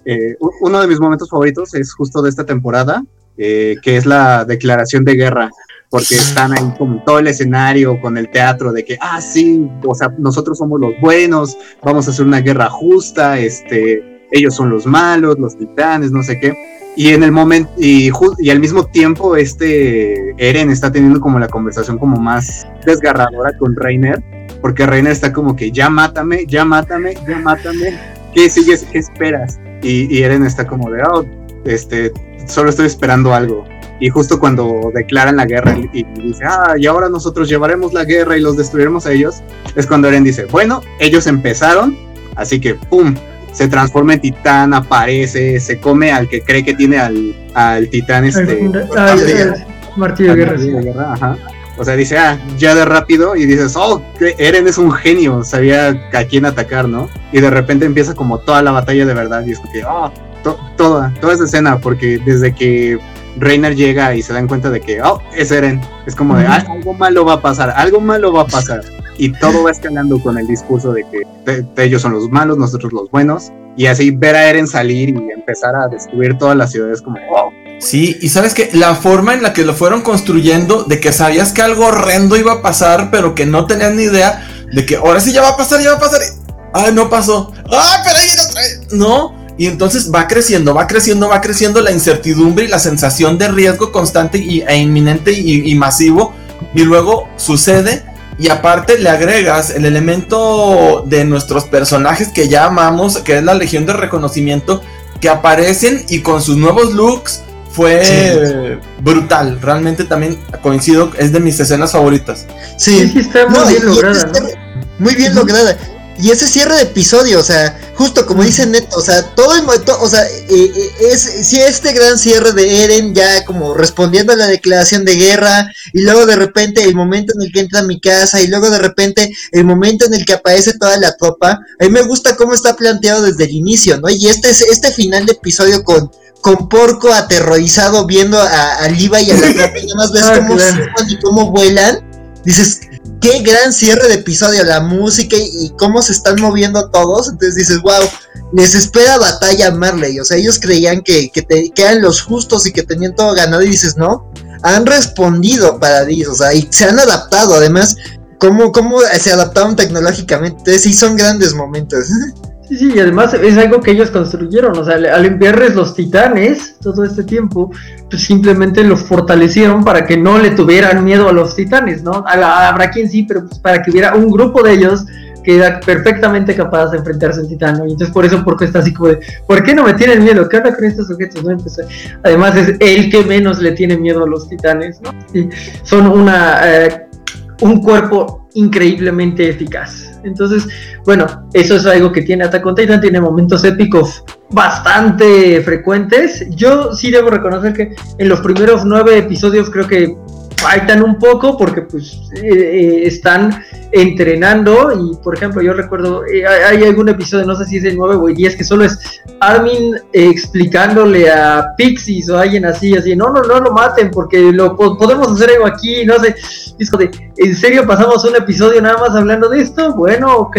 Eh, uno de mis momentos favoritos es justo de esta temporada, eh, que es la declaración de guerra porque están ahí con todo el escenario, con el teatro de que, ah, sí, o sea, nosotros somos los buenos, vamos a hacer una guerra justa, este, ellos son los malos, los titanes, no sé qué. Y en el momento, y, y al mismo tiempo, este Eren está teniendo como la conversación como más desgarradora con Reiner, porque Reiner está como que, ya mátame, ya mátame, ya mátame, ¿qué sigues? ¿Qué esperas? Y, y Eren está como de, oh, este, solo estoy esperando algo. Y justo cuando declaran la guerra y, dice, ah, y ahora nosotros llevaremos la guerra y los destruiremos a ellos, es cuando Eren dice, bueno, ellos empezaron, así que, ¡pum! Se transforma en titán, aparece, se come al que cree que tiene al, al titán este... Martillo de guerra. O sea, dice, ah, ya de rápido, y dices, oh, Eren es un genio, sabía a quién atacar, ¿no? Y de repente empieza como toda la batalla de verdad, y es que, oh, toda, toda esa escena, porque desde que Reiner llega y se dan cuenta de que, oh, es Eren. Es como de, ah, algo malo va a pasar, algo malo va a pasar. Y todo va escalando con el discurso de que ellos son los malos, nosotros los buenos. Y así ver a Eren salir y empezar a destruir todas las ciudades como, oh. Sí, y sabes que la forma en la que lo fueron construyendo, de que sabías que algo horrendo iba a pasar, pero que no tenías ni idea de que ahora sí ya va a pasar, ya va a pasar. Ay, no pasó. Ay, pero ahí otra vez. No, y entonces va creciendo, va creciendo, va creciendo la incertidumbre y la sensación de riesgo constante y, e inminente y, masivo. Y luego sucede y aparte le agregas el elemento de nuestros personajes que ya amamos, que es la Legión de Reconocimiento, que aparecen y con sus nuevos looks fue brutal. Realmente también coincido, es de mis escenas favoritas. Sí, está muy bien lograda. Muy bien lograda. Y ese cierre de episodio, o sea, justo como dice Neto, o sea, todo, el, o sea, eh, eh, es si este gran cierre de Eren ya como respondiendo a la declaración de guerra y luego de repente el momento en el que entra a mi casa y luego de repente el momento en el que aparece toda la tropa, a mí me gusta cómo está planteado desde el inicio, ¿no? Y este es este final de episodio con con Porco aterrorizado viendo a, a Liva y a la tropa y nada más ves ah, cómo y cómo vuelan dices, qué gran cierre de episodio, la música y, cómo se están moviendo todos. Entonces dices, wow, les espera batalla Marley. O sea, ellos creían que, que, te, eran los justos y que tenían todo ganado. Y dices, no, han respondido para o sea, y se han adaptado. Además, cómo, cómo se adaptaron tecnológicamente. Sí, son grandes momentos. Sí, sí, y además es algo que ellos construyeron, o sea, al enviarles los titanes todo este tiempo, pues simplemente los fortalecieron para que no le tuvieran miedo a los titanes, ¿no? habrá quien sí, pero pues para que hubiera un grupo de ellos que era perfectamente capaz de enfrentarse a un titán, ¿no? Y entonces por eso, porque está así como de, ¿por qué no me tienen miedo? ¿Qué onda con estos sujetos? ¿no? además es el que menos le tiene miedo a los titanes, ¿no? Y son una, eh, un cuerpo increíblemente eficaz. Entonces, bueno, eso es algo que tiene Attack on Titan, tiene momentos épicos bastante frecuentes. Yo sí debo reconocer que en los primeros nueve episodios creo que faltan un poco porque pues eh, eh, están entrenando y por ejemplo yo recuerdo eh, hay algún episodio no sé si es el 9 o el 10 que solo es Armin explicándole a Pixies o alguien así así no no no lo maten porque lo podemos hacer algo aquí no sé. Es de en serio pasamos un episodio nada más hablando de esto bueno ok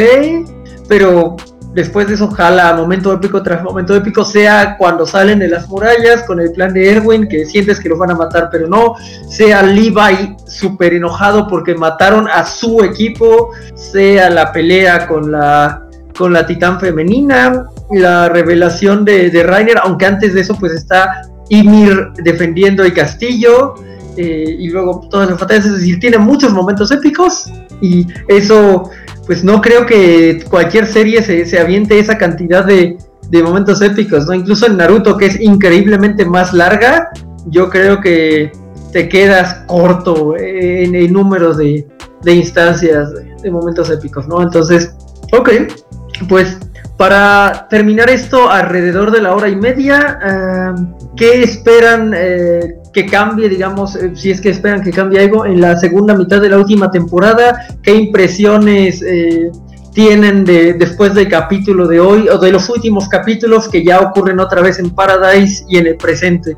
pero después de eso jala momento épico tras momento épico, sea cuando salen de las murallas con el plan de Erwin, que sientes que lo van a matar, pero no, sea Levi súper enojado porque mataron a su equipo, sea la pelea con la con la titán femenina, la revelación de, de Rainer, aunque antes de eso pues está Ymir defendiendo el castillo, eh, y luego todas las batallas, es decir, tiene muchos momentos épicos y eso pues no creo que cualquier serie se, aviente esa cantidad de, momentos épicos, ¿no? Incluso en Naruto, que es increíblemente más larga, yo creo que te quedas corto en, números de, instancias, de, momentos épicos, ¿no? Entonces, ok, pues para terminar esto alrededor de la hora y media, eh, ¿qué esperan eh, que cambie, digamos, eh, si es que esperan que cambie algo en la segunda mitad de la última temporada? ¿Qué impresiones tienen de, después del capítulo de hoy o de los últimos capítulos que ya ocurren otra vez en Paradise y en el presente?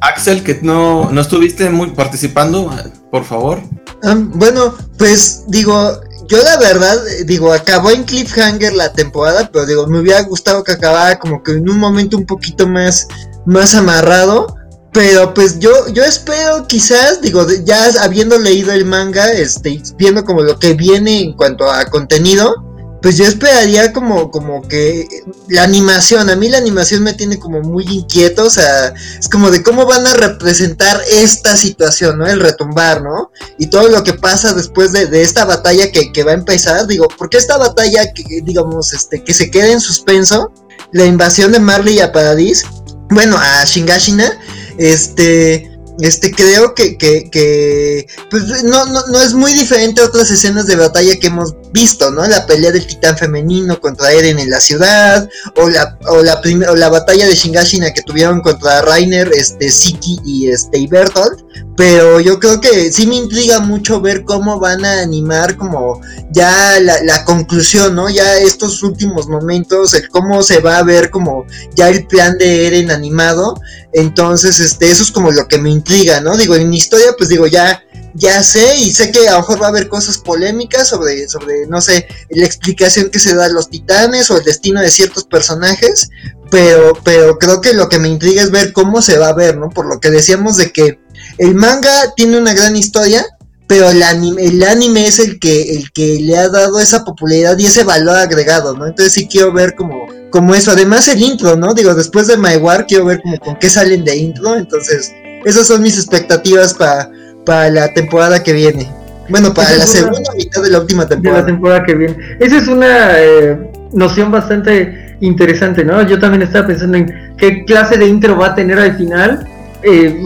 Axel, que no, no estuviste muy participando, por favor. Ah, bueno, pues digo, yo la verdad, digo, acabó en cliffhanger la temporada, pero digo, me hubiera gustado que acabara como que en un momento un poquito más, más amarrado. Pero pues yo, yo espero quizás, digo, ya habiendo leído el manga, este, viendo como lo que viene en cuanto a contenido, pues yo esperaría como, como que la animación, a mí la animación me tiene como muy inquieto, o sea, es como de cómo van a representar esta situación, ¿no? El retumbar, ¿no? Y todo lo que pasa después de, esta batalla que, va a empezar, digo, porque esta batalla, que, digamos, este, que se queda en suspenso, la invasión de Marley a Paradis, bueno, a Shingashina, este este, creo que, que, que pues no, no, no, es muy diferente a otras escenas de batalla que hemos visto, ¿no? La pelea del titán femenino contra Eren en la ciudad, o la, o la, o la batalla de Shingashina que tuvieron contra Rainer, este, Siki y este, y Bertolt, pero yo creo que sí me intriga mucho ver cómo van a animar como ya la, la conclusión, ¿no? Ya estos últimos momentos, el cómo se va a ver como ya el plan de Eren animado, entonces, este, eso es como lo que me intriga, ¿no? Digo, en mi historia, pues digo, ya, ya sé y sé que a lo mejor va a haber cosas polémicas sobre, sobre, no sé, la explicación que se da a los titanes o el destino de ciertos personajes, pero, pero creo que lo que me intriga es ver cómo se va a ver, ¿no? Por lo que decíamos de que el manga tiene una gran historia, pero el anime, el anime es el que, el que le ha dado esa popularidad y ese valor agregado, ¿no? Entonces sí quiero ver como como eso. Además el intro, ¿no? Digo, después de My War quiero ver como con qué salen de intro. Entonces, esas son mis expectativas para para la temporada que viene. Bueno, para la segunda mitad de la última temporada. De la temporada que viene. Esa es una eh, noción bastante interesante, ¿no? Yo también estaba pensando en qué clase de intro va a tener al final. Eh,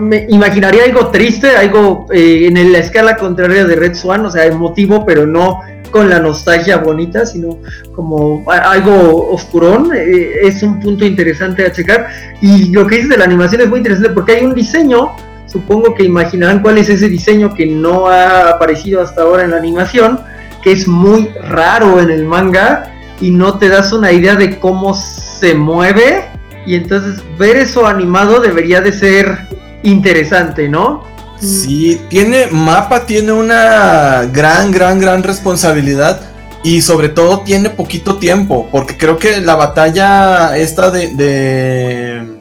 me imaginaría algo triste, algo eh, en la escala contraria de Red Swan, o sea, emotivo, pero no con la nostalgia bonita, sino como algo oscurón. Eh, es un punto interesante a checar. Y lo que dices de la animación es muy interesante porque hay un diseño, supongo que imaginarán cuál es ese diseño que no ha aparecido hasta ahora en la animación, que es muy raro en el manga y no te das una idea de cómo se mueve. Y entonces ver eso animado debería de ser interesante, ¿no? Sí, tiene, Mapa tiene una gran, gran, gran responsabilidad y sobre todo tiene poquito tiempo, porque creo que la batalla esta de, de,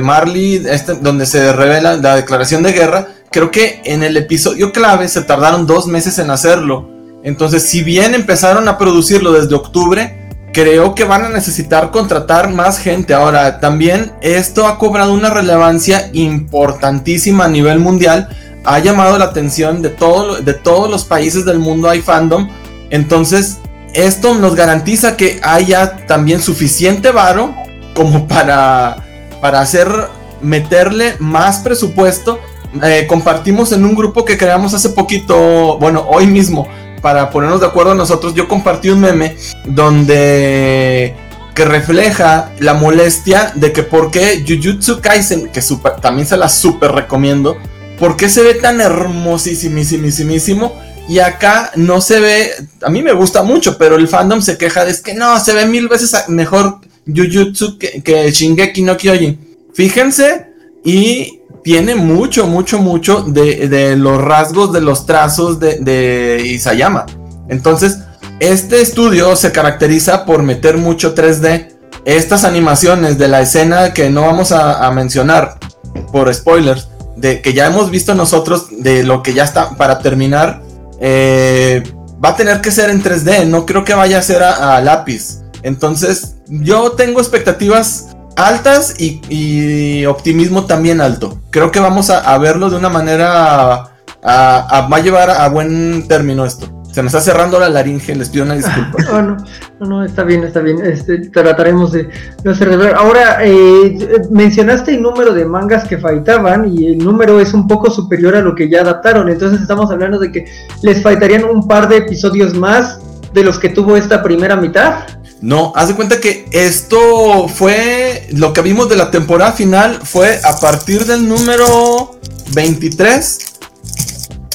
Marley, este, donde se revela la declaración de guerra, creo que en el episodio clave se tardaron dos meses en hacerlo. Entonces, si bien empezaron a producirlo desde octubre, creo que van a necesitar contratar más gente. Ahora, también esto ha cobrado una relevancia importantísima a nivel mundial. Ha llamado la atención de, todo, de todos los países del mundo hay fandom. Entonces, esto nos garantiza que haya también suficiente varo como para, para hacer, meterle más presupuesto. Eh, compartimos en un grupo que creamos hace poquito, bueno, hoy mismo, para ponernos de acuerdo nosotros, yo compartí un meme donde que refleja la molestia de que por qué Jujutsu Kaisen, que también se la super recomiendo, por qué se ve tan hermosísimísimo y acá no se ve, a mí me gusta mucho, pero el fandom se queja de es que no, se ve mil veces mejor Jujutsu que, Shingeki no Kyojin. Fíjense y tiene mucho, mucho, mucho de, los rasgos de los trazos de, Isayama. Entonces, este estudio se caracteriza por meter mucho 3D. Estas animaciones de la escena que no vamos a, mencionar por spoilers, de que ya hemos visto nosotros, de lo que ya está para terminar, eh, va a tener que ser en 3D. No creo que vaya a ser a lápiz. Entonces, yo tengo expectativas altas y, optimismo también alto. Creo que vamos a, verlo de una manera. A, va a llevar a buen término esto. Se me está cerrando la laringe, les pido una disculpa. Oh, no, no, no, está bien, está bien. Este, trataremos de no hacer Ahora, eh, mencionaste el número de mangas que faltaban y el número es un poco superior a lo que ya adaptaron. Entonces estamos hablando de que les faltarían un par de episodios más de los que tuvo esta primera mitad. No, haz de cuenta que esto fue lo que vimos de la temporada final fue a partir del número 23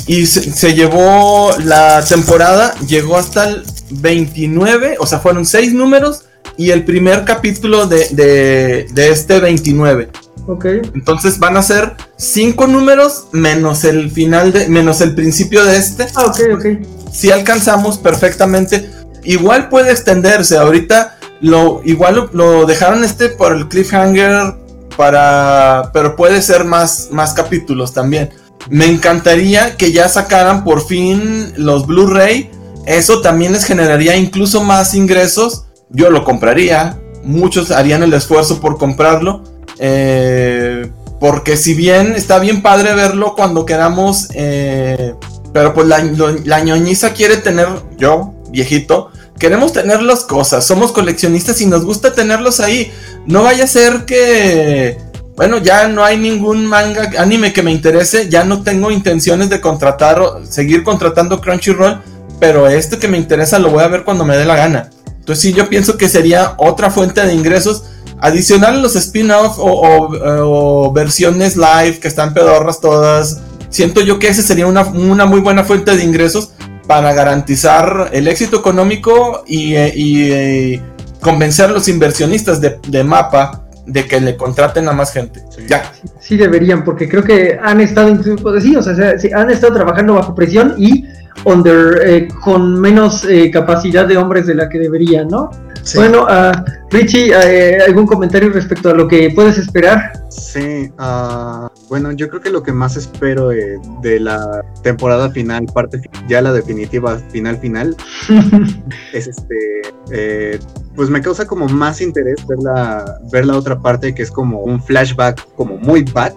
y se, llevó la temporada, llegó hasta el 29, o sea, fueron seis números y el primer capítulo de, de este 29. Ok. Entonces van a ser cinco números menos el final de, menos el principio de este. Ah, ok, ok. Si alcanzamos perfectamente. Igual puede extenderse. Ahorita lo igual lo, dejaron este por el cliffhanger para, pero puede ser más, más capítulos también. Me encantaría que ya sacaran por fin los Blu-ray. Eso también les generaría incluso más ingresos. Yo lo compraría. Muchos harían el esfuerzo por comprarlo. Eh, porque si bien está bien padre verlo cuando queramos, eh, pero pues la, la, ñoñiza quiere tener, yo, viejito, queremos tener las cosas, somos coleccionistas y nos gusta tenerlos ahí. No vaya a ser que, bueno, ya no hay ningún manga, anime que me interese, ya no tengo intenciones de contratar o seguir contratando Crunchyroll, pero este que me interesa lo voy a ver cuando me dé la gana. Entonces sí, yo pienso que sería otra fuente de ingresos Adicional a los spin-off o, versiones live que están pedorras todas, siento yo que ese sería una, muy buena fuente de ingresos para garantizar el éxito económico y, eh, eh, convencer a los inversionistas de, mapa de que le contraten a más gente. Sí. Ya. Sí, deberían, porque creo que han estado, pues, sí, o sea, han estado trabajando bajo presión y under, eh, con menos capacidad de hombres de la que deberían, ¿no? Bueno, uh, Richie, eh, ¿algún comentario respecto a lo que puedes esperar? Sí, uh, bueno, yo creo que lo que más espero eh, de la temporada final, parte ya la definitiva final final, es este, eh, pues me causa como más interés ver la, ver la otra parte que es como un flashback, como muy back,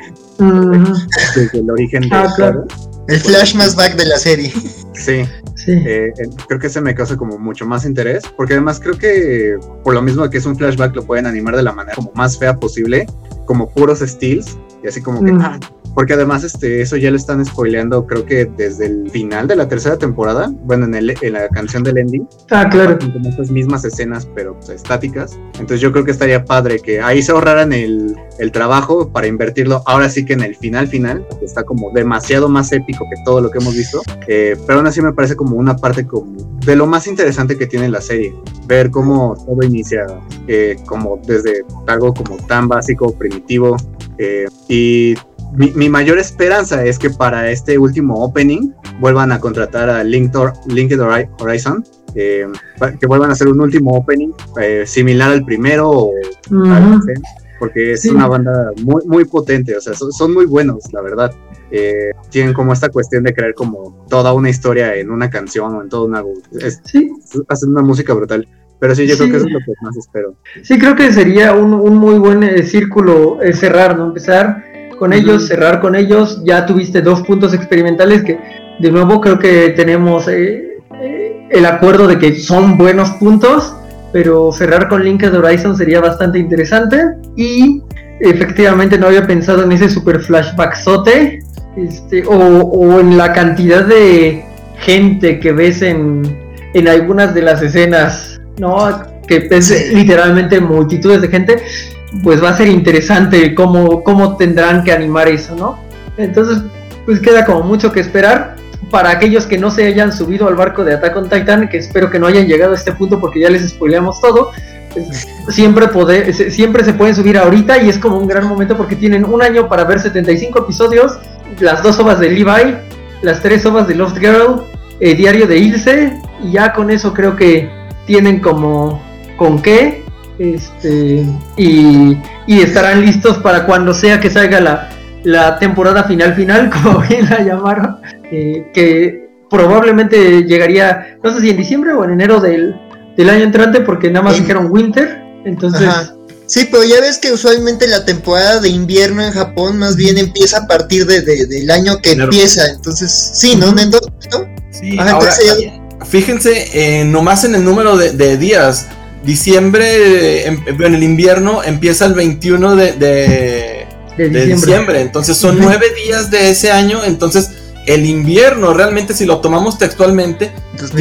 desde el origen de ah, claro. El flash más back de la serie. Sí, eh, creo que se me causa como mucho más interés, porque además creo que por lo mismo que es un flashback lo pueden animar de la manera como más fea posible, como puros steals, y así como que, ah, porque además este, eso ya lo están spoileando, creo que desde el final de la tercera temporada, bueno, en, el, en la canción del ending. Ah, claro. Como estas mismas escenas, pero pues, estáticas. Entonces yo creo que estaría padre que ahí se ahorraran el, el trabajo para invertirlo ahora sí que en el final final, que está como demasiado más épico que todo lo que hemos visto. Eh, pero aún así me parece como una parte como de lo más interesante que tiene la serie. Ver cómo todo inicia eh, como desde algo como tan básico, primitivo. Eh, y mi, mayor esperanza es que para este último opening vuelvan a contratar a Linked, Horizon, eh, que vuelvan a hacer un último opening eh, similar al primero o porque es una banda muy, muy potente, o sea, son, muy buenos, la verdad. Eh, tienen como esta cuestión de crear como toda una historia en una canción o en todo una... hacen una música brutal. Pero sí, yo creo que eso es lo que más espero. Sí, creo que sería un, un muy buen círculo cerrar, ¿no? Empezar con ellos, cerrar con ellos. Ya tuviste dos puntos experimentales que de nuevo creo que tenemos eh, eh, el acuerdo de que son buenos puntos, pero cerrar con Linked Horizon sería bastante interesante. Y efectivamente no había pensado en ese super flashback sote, este, o, en la cantidad de gente que ves en, en algunas de las escenas, ¿no? Que es literalmente multitudes de gente pues va a ser interesante cómo, cómo tendrán que animar eso, ¿no? Entonces, pues queda como mucho que esperar. Para aquellos que no se hayan subido al barco de Attack on Titan, que espero que no hayan llegado a este punto porque ya les spoileamos todo, siempre, siempre se pueden subir ahorita y es como un gran momento porque tienen un año para ver 75 episodios, las dos ovas de Levi, las tres ovas de Lost Girl, el diario de Ilse, y ya con eso creo que tienen como con qué este, y, estarán listos para cuando sea que salga la, la temporada final final, como bien la llamaron, eh, que probablemente llegaría, no sé si en diciembre o en enero del, año entrante, porque nada más dijeron winter, entonces... Sí, pero ya ves que usualmente la temporada de invierno en Japón más bien empieza a partir de, del año que empieza, entonces, sí, ¿no, Nendo? Sí, fíjense eh, nomás en el número de, de días, diciembre, en, el invierno empieza el 21 de, de, diciembre. Entonces son nueve días de ese año. Entonces el invierno, realmente si lo tomamos textualmente, es,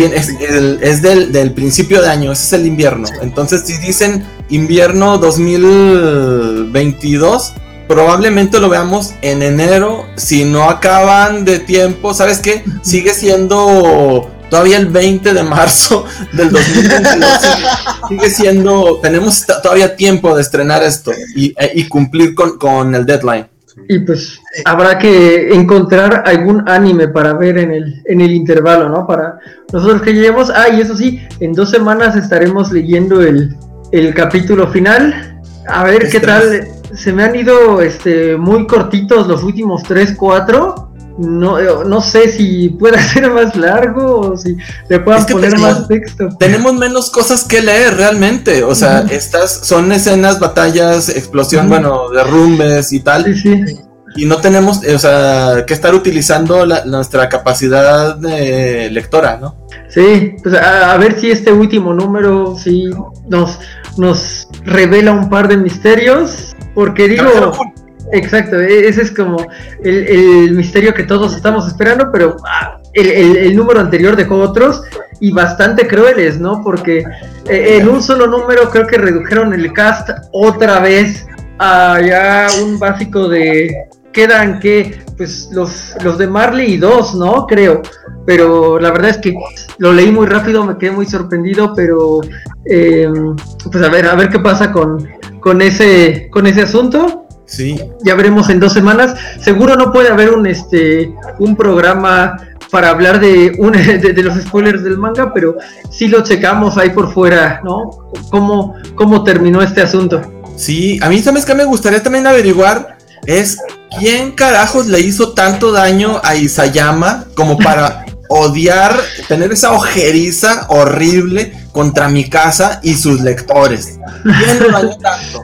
es del, del, principio de año, ese es el invierno. Entonces si dicen invierno 2022, probablemente lo veamos en enero, si no acaban de tiempo, ¿sabes qué? Sigue siendo todavía el 20 de marzo del 2022 sigue, siendo, tenemos todavía tiempo de estrenar esto y, e, y cumplir con, con, el deadline. Y pues habrá que encontrar algún anime para ver en el, en el intervalo, ¿no? Para nosotros que lleguemos. Ah, y eso sí, en dos semanas estaremos leyendo el, el capítulo final. A ver qué tal. Se me han ido este, muy cortitos los últimos 3, 4 no, eh, no sé si puede ser más largo o si le puedan poner más texto. Tenemos menos cosas que leer realmente. O sea, estas son escenas, batallas, explosión, bueno, derrumbes y tal. Y no tenemos, o sea, que estar utilizando nuestra capacidad de lectora, ¿no? Sí, pues a, ver si este último número sí nos, nos revela un par de misterios. Porque digo. Exacto, e-, ese es como el, misterio que todos estamos esperando, pero ah, el, número anterior dejó otros y bastante crueles, ¿no? Porque eh, en un solo número creo que redujeron el cast otra vez a ya un básico de... Quedan que, pues los, los de Marley y dos, ¿no? Creo. Pero la verdad es que lo leí muy rápido, me quedé muy sorprendido, pero em, pues a ver, a ver qué pasa con, con ese, con ese asunto. Sí. Ya veremos en dos semanas. Seguro no puede haber un este un programa para hablar de, un, de, los spoilers del manga, pero sí lo checamos ahí por fuera, ¿no? ¿Cómo, cómo terminó este asunto? Sí, a mí sabes que me gustaría también averiguar es quién carajos le hizo tanto daño a Isayama como para odiar, tener esa ojeriza horrible contra mi casa y sus lectores. ¿Quién lo dañó tanto?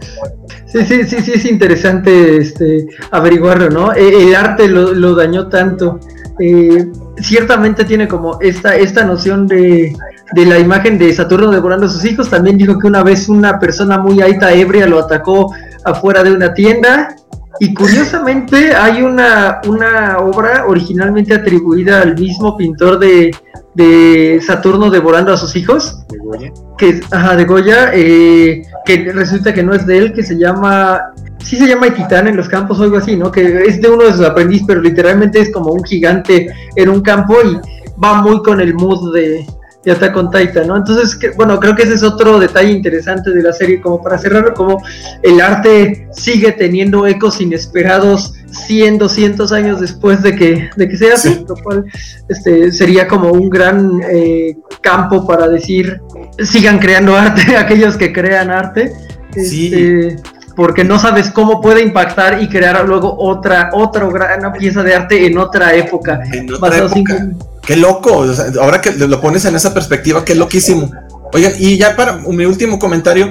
Sí, sí, sí, sí, es interesante este, averiguarlo, ¿no? E, el, arte lo, dañó tanto. Eh, ciertamente tiene como esta, esta noción de, de, la imagen de Saturno devorando a sus hijos. También dijo que una vez una persona muy aita ebria lo atacó afuera de una tienda. Y curiosamente hay una, una obra originalmente atribuida al mismo pintor de, de Saturno devorando a sus hijos. ¿De Goya? Que, ajá, de Goya, eh, que resulta que no es de él, que se llama, sí se llama Titán en los campos o algo así, ¿no? Que es de uno de sus aprendiz, pero literalmente es como un gigante en un campo y va muy con el mood de, de Attack on Titan, ¿no? Entonces, que, bueno, creo que ese es otro detalle interesante de la serie, como para cerrarlo, como el arte sigue teniendo ecos inesperados 100, 200 años después de que, de que sea así, lo cual este, sería como un gran eh, campo para decir, sigan creando arte, aquellos que crean arte. Este, porque no sabes cómo puede impactar y crear luego otra, otra gran pieza de arte en otra época. En otra época. Qué loco, ahora que lo pones en esa perspectiva, qué loquísimo. Oigan, y ya para mi último comentario,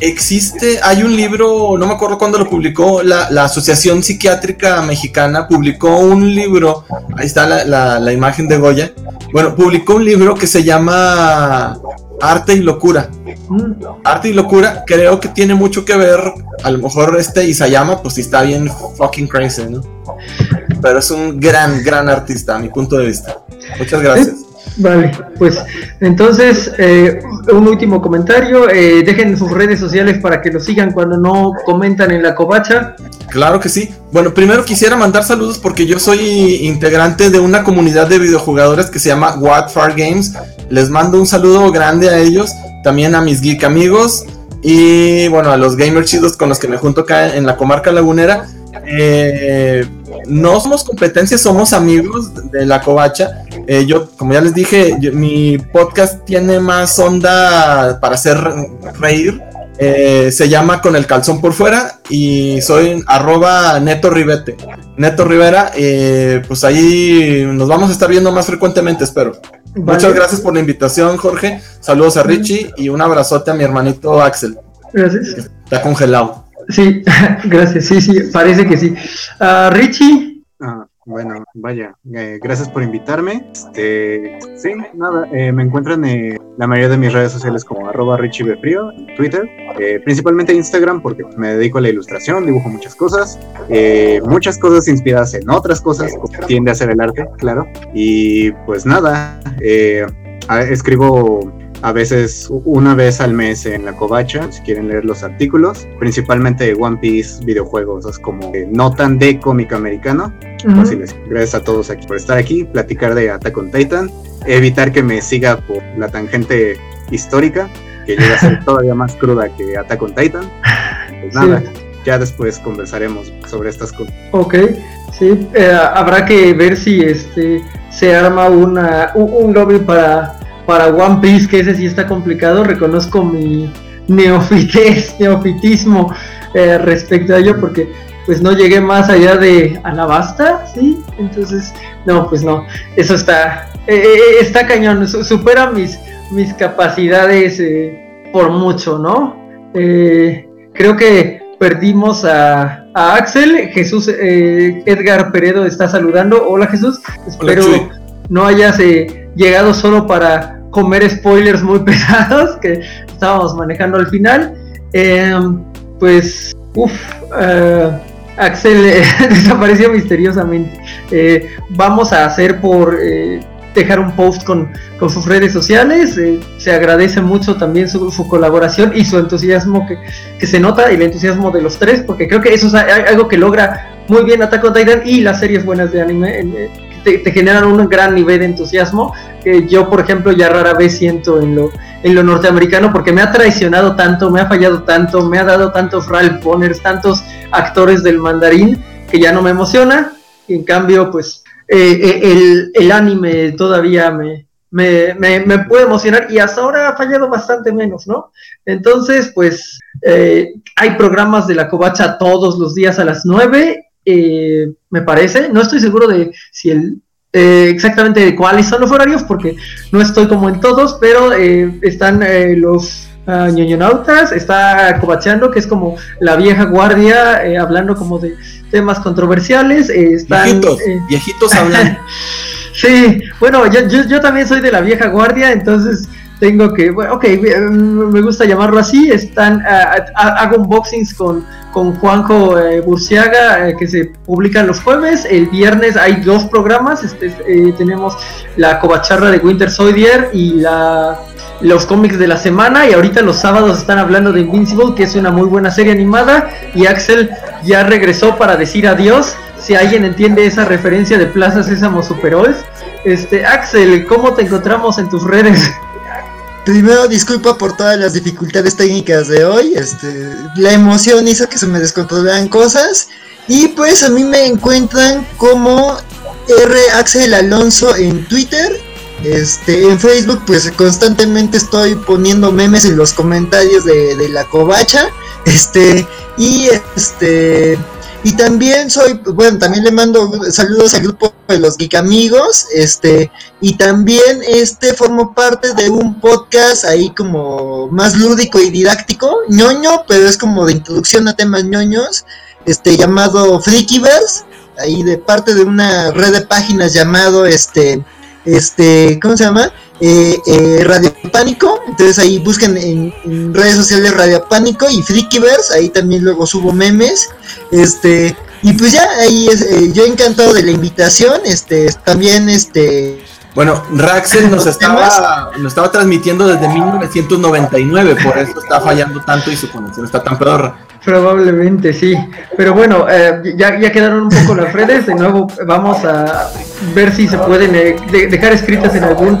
existe, hay un libro, no me acuerdo cuándo lo publicó, la, Asociación Psiquiátrica Mexicana publicó un libro, ahí está la, imagen de Goya, bueno, publicó un libro que se llama Arte y Locura. Mm. Arte y Locura creo que tiene mucho que ver, a lo mejor este Isayama, pues sí está bien fucking crazy, ¿no? Pero es un gran, gran artista a mi punto de vista. Muchas gracias. Vale, pues entonces eh, un último comentario. Eh, dejen sus redes sociales para que lo sigan cuando no comentan en la covacha. Claro que sí. Bueno, primero quisiera mandar saludos porque yo soy integrante de una comunidad de videojugadores que se llama What Far Games. Les mando un saludo grande a ellos, también a mis geek amigos y bueno, a los gamers chidos con los que me junto acá en la comarca lagunera. Eh, no somos competencias, somos amigos de la covacha. Eh, yo, como ya les dije, mi podcast tiene más onda para hacer reír. Eh, se llama Con el calzón por fuera y soy arroba Neto Rivete. Neto Rivera, eh, pues ahí nos vamos a estar viendo más frecuentemente, espero. Muchas gracias por la invitación, Jorge. Saludos a Richie y un abrazote a mi hermanito Axel. Gracias. Está congelado. Sí, gracias. Sí, sí, parece que sí. Uh, Richie. Ah, Bueno, vaya, eh, gracias por invitarme. Este, sí, nada, eh, me encuentran en la mayoría de mis redes sociales como arroba richibefrío, en Twitter, eh, principalmente Instagram porque me dedico a la ilustración, dibujo muchas cosas, muchas cosas inspiradas en otras cosas, tiende a ser el arte, claro. Y pues nada, escribo a veces una vez al mes en la covacha, si quieren leer los artículos, principalmente de One Piece, videojuegos, es como no tan de cómic americano. Gracias a todos aquí por estar aquí, platicar de Attack on Titan, evitar que me siga por la tangente histórica, que llega a ser todavía más cruda que Attack on Titan. Pues nada, ya después conversaremos sobre estas cosas. Ok, sí, eh, habrá que ver si este se arma una, un lobby para para One Piece, que ese sí está complicado, reconozco mi neofites, neofitismo eh, respecto a ello, porque pues no llegué más allá de Alabasta, ¿sí? Entonces, no, pues no, eso está, eh, eh, está cañón, supera mis, mis capacidades por mucho, ¿no? creo que perdimos a, Axel, Jesús, Edgar Peredo está saludando, hola Jesús, espero no hayas llegado solo para comer spoilers muy pesados que estábamos manejando al final. Em, pues, uff, eh, Axel eh, desapareció misteriosamente. Eh, vamos a hacer por dejar un post con, sus redes sociales. se agradece mucho también su, colaboración y su entusiasmo que, que, se nota, y el entusiasmo de los tres, porque creo que eso es algo que logra muy bien Attack on Titan y las series buenas de anime te, generan un gran nivel de entusiasmo que yo, por ejemplo, ya rara vez siento en lo, en lo norteamericano porque me ha traicionado tanto, me ha fallado tanto, me ha dado tantos Ralph Bonners, tantos actores del mandarín que ya no me emociona. Y en cambio, pues eh, eh, el, el, anime todavía me, me, me, puede emocionar y hasta ahora ha fallado bastante menos, ¿no? Entonces, pues eh, hay programas de la covacha todos los días a las 9 eh, me parece. No estoy seguro de si el eh, exactamente de cuáles son los horarios, porque no estoy como en todos, pero eh, están los uh, ñoñonautas, está Cobacheando, que es como la vieja guardia, hablando como de temas controversiales. están, viejitos, viejitos hablando. sí, bueno, yo, yo, también soy de la vieja guardia, entonces tengo que, bueno, ok, me gusta llamarlo así, están, hago unboxings con con Juanjo eh, Burciaga, eh, que se publican los jueves. El viernes hay dos programas. Este, eh, tenemos la covacharra de Winter Soldier y la, los cómics de la semana. Y ahorita los sábados están hablando de Invincible, que es una muy buena serie animada. Y Axel ya regresó para decir adiós. Si alguien entiende esa referencia de Plaza Sésamo Superols. Este, Axel, ¿cómo te encontramos en tus redes? Primero, disculpa por todas las dificultades técnicas de hoy. Este, la emoción hizo que se me descontrolaran cosas. Y pues a mí me encuentran como R Axel Alonso en Twitter. Este, en Facebook, pues constantemente estoy poniendo memes en los comentarios de, de la covacha. Este, y este y también soy, bueno, también le mando saludos al grupo de los Geek Amigos, este, y también este formo parte de un podcast ahí como más lúdico y didáctico, ñoño, pero es como de introducción a temas ñoños, este, llamado Freakyverse, ahí de parte de una red de páginas llamado, este, este, ¿cómo se llama? Eh, eh, Radio Pánico, entonces ahí busquen en, redes sociales Radio Pánico y Freakyverse, ahí también luego subo memes, este, y pues ya ahí es, eh, yo encantado de la invitación, este, también este... Bueno, Raxel nos estaba, nos estaba transmitiendo desde 1999, por eso está fallando tanto y su conexión está tan peor. Probablemente sí, pero bueno, eh, ya, ya quedaron un poco las redes, de nuevo vamos a ver si se pueden eh, dejar escritas en algún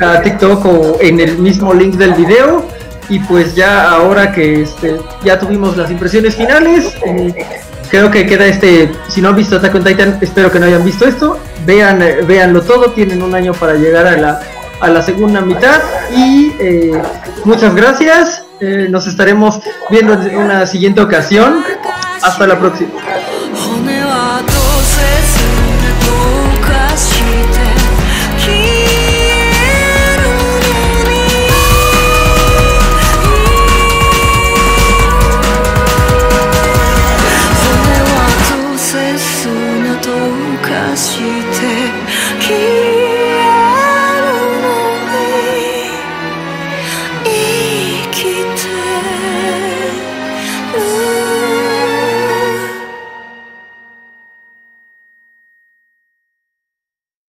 ah, TikTok o en el mismo link del video. Y pues ya ahora que este, ya tuvimos las impresiones finales, eh, creo que queda este, si no han visto Attack on Titan, espero que no hayan visto esto, vean, véanlo todo, tienen un año para llegar a la, a la segunda mitad. Y muchas gracias. Eh, nos estaremos viendo en una siguiente ocasión. Hasta la próxima.